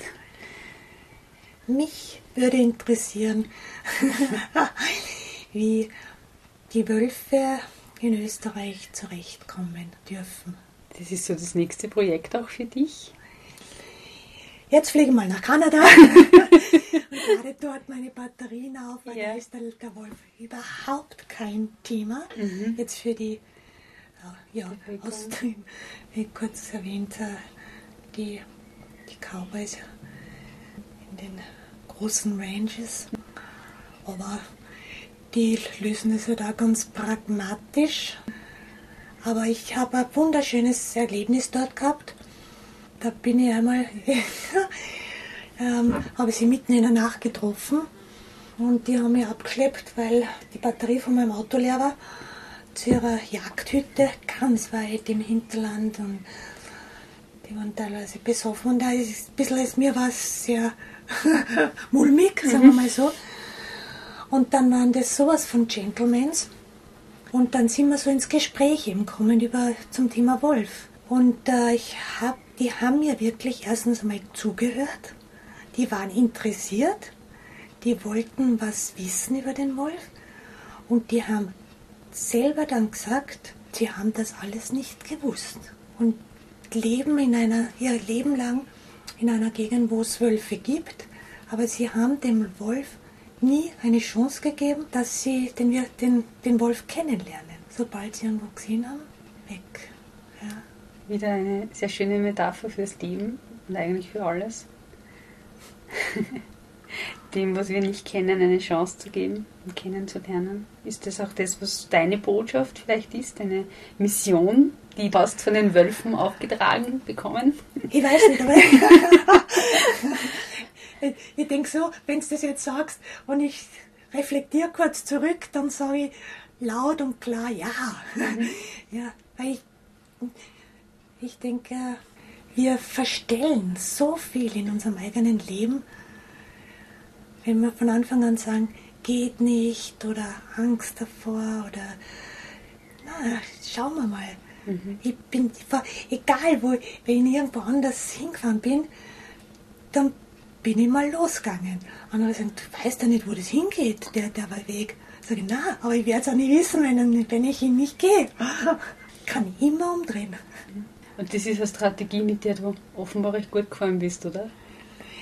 Mich würde interessieren, wie die Wölfe in Österreich zurechtkommen dürfen. Das ist so das nächste Projekt auch für dich. Jetzt fliege ich mal nach Kanada und lade dort meine Batterien auf, weil Ja. da ist der, Wolf überhaupt kein Thema. Jetzt für die, ja, außerdem, wie kurz erwähnt, äh, die, die Cowboys in den großen Ranges. Aber die lösen es ja da ganz pragmatisch. Aber ich habe ein wunderschönes Erlebnis dort gehabt. Da bin ich einmal, ähm, habe ich sie mitten in der Nacht getroffen und die haben mich abgeschleppt, weil die Batterie von meinem Auto leer war, zu ihrer Jagdhütte ganz weit im Hinterland und die waren teilweise besoffen und da ist ein bisschen ist mir was sehr mulmig, sagen wir mal so. Und dann waren das sowas von Gentlemans. Und dann sind wir so ins Gespräch eben gekommen über zum Thema Wolf. Und äh, ich hab, die haben mir wirklich erstens mal zugehört. Die waren interessiert. Die wollten was wissen über den Wolf. Und die haben selber dann gesagt, sie haben das alles nicht gewusst. Und leben in einer, ihr Leben lang in einer Gegend, wo es Wölfe gibt. Aber sie haben dem Wolf nie eine Chance gegeben, dass sie den, den, den Wolf kennenlernen. Sobald sie wo gesehen haben, weg. Ja. Wieder eine sehr schöne Metapher fürs Leben und eigentlich für alles. Dem, was wir nicht kennen, eine Chance zu geben und kennenzulernen. Ist das auch das, was deine Botschaft vielleicht ist, deine Mission, die du hast von den Wölfen aufgetragen bekommen? Ich weiß nicht, aber ich, ich denke so, wenn du das jetzt sagst und ich reflektiere kurz zurück, dann sage ich laut und klar ja. ja weil ich, ich denke, wir verstellen so viel in unserem eigenen Leben, wenn wir von Anfang an sagen, geht nicht oder Angst davor oder na, schauen wir mal. Ich bin, ich war, egal wo, wenn ich irgendwo anders hingefahren bin, dann bin ich mal losgegangen. Andere sagen, du weißt ja nicht, wo das hingeht, der, der Weg. Sag ich, na, aber ich werde es auch nicht wissen, wenn, wenn ich ihn nicht gehe. Kann ich immer umdrehen. Und das ist eine Strategie, mit der du offenbar recht gut gefahren bist, oder?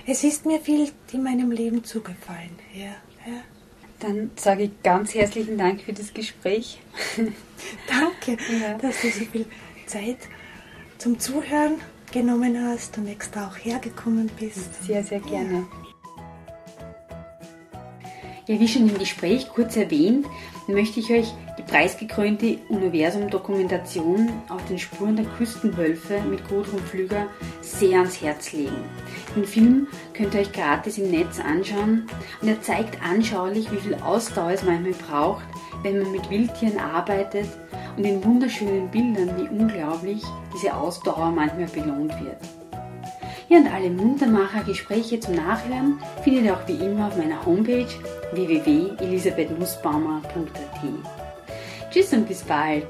Es ist mir viel in meinem Leben zugefallen. Ja, ja. Dann sage ich ganz herzlichen Dank für das Gespräch. Danke, Ja. dass du so viel Zeit zum Zuhören genommen hast und extra auch hergekommen bist. Sehr, sehr gerne. Ja, wie schon im Gespräch kurz erwähnt, möchte ich euch die preisgekrönte Universum-Dokumentation auf den Spuren der Küstenwölfe mit Gudrun Flüger sehr ans Herz legen. Den Film könnt ihr euch gratis im Netz anschauen und er zeigt anschaulich, wie viel Ausdauer es manchmal braucht, wenn man mit Wildtieren arbeitet und in wunderschönen Bildern, wie unglaublich diese Ausdauer manchmal belohnt wird. Ja, und alle Muntermacher-Gespräche zum Nachhören findet ihr auch wie immer auf meiner Homepage www.elisabethnussbaumer.at. Tschüss und bis bald!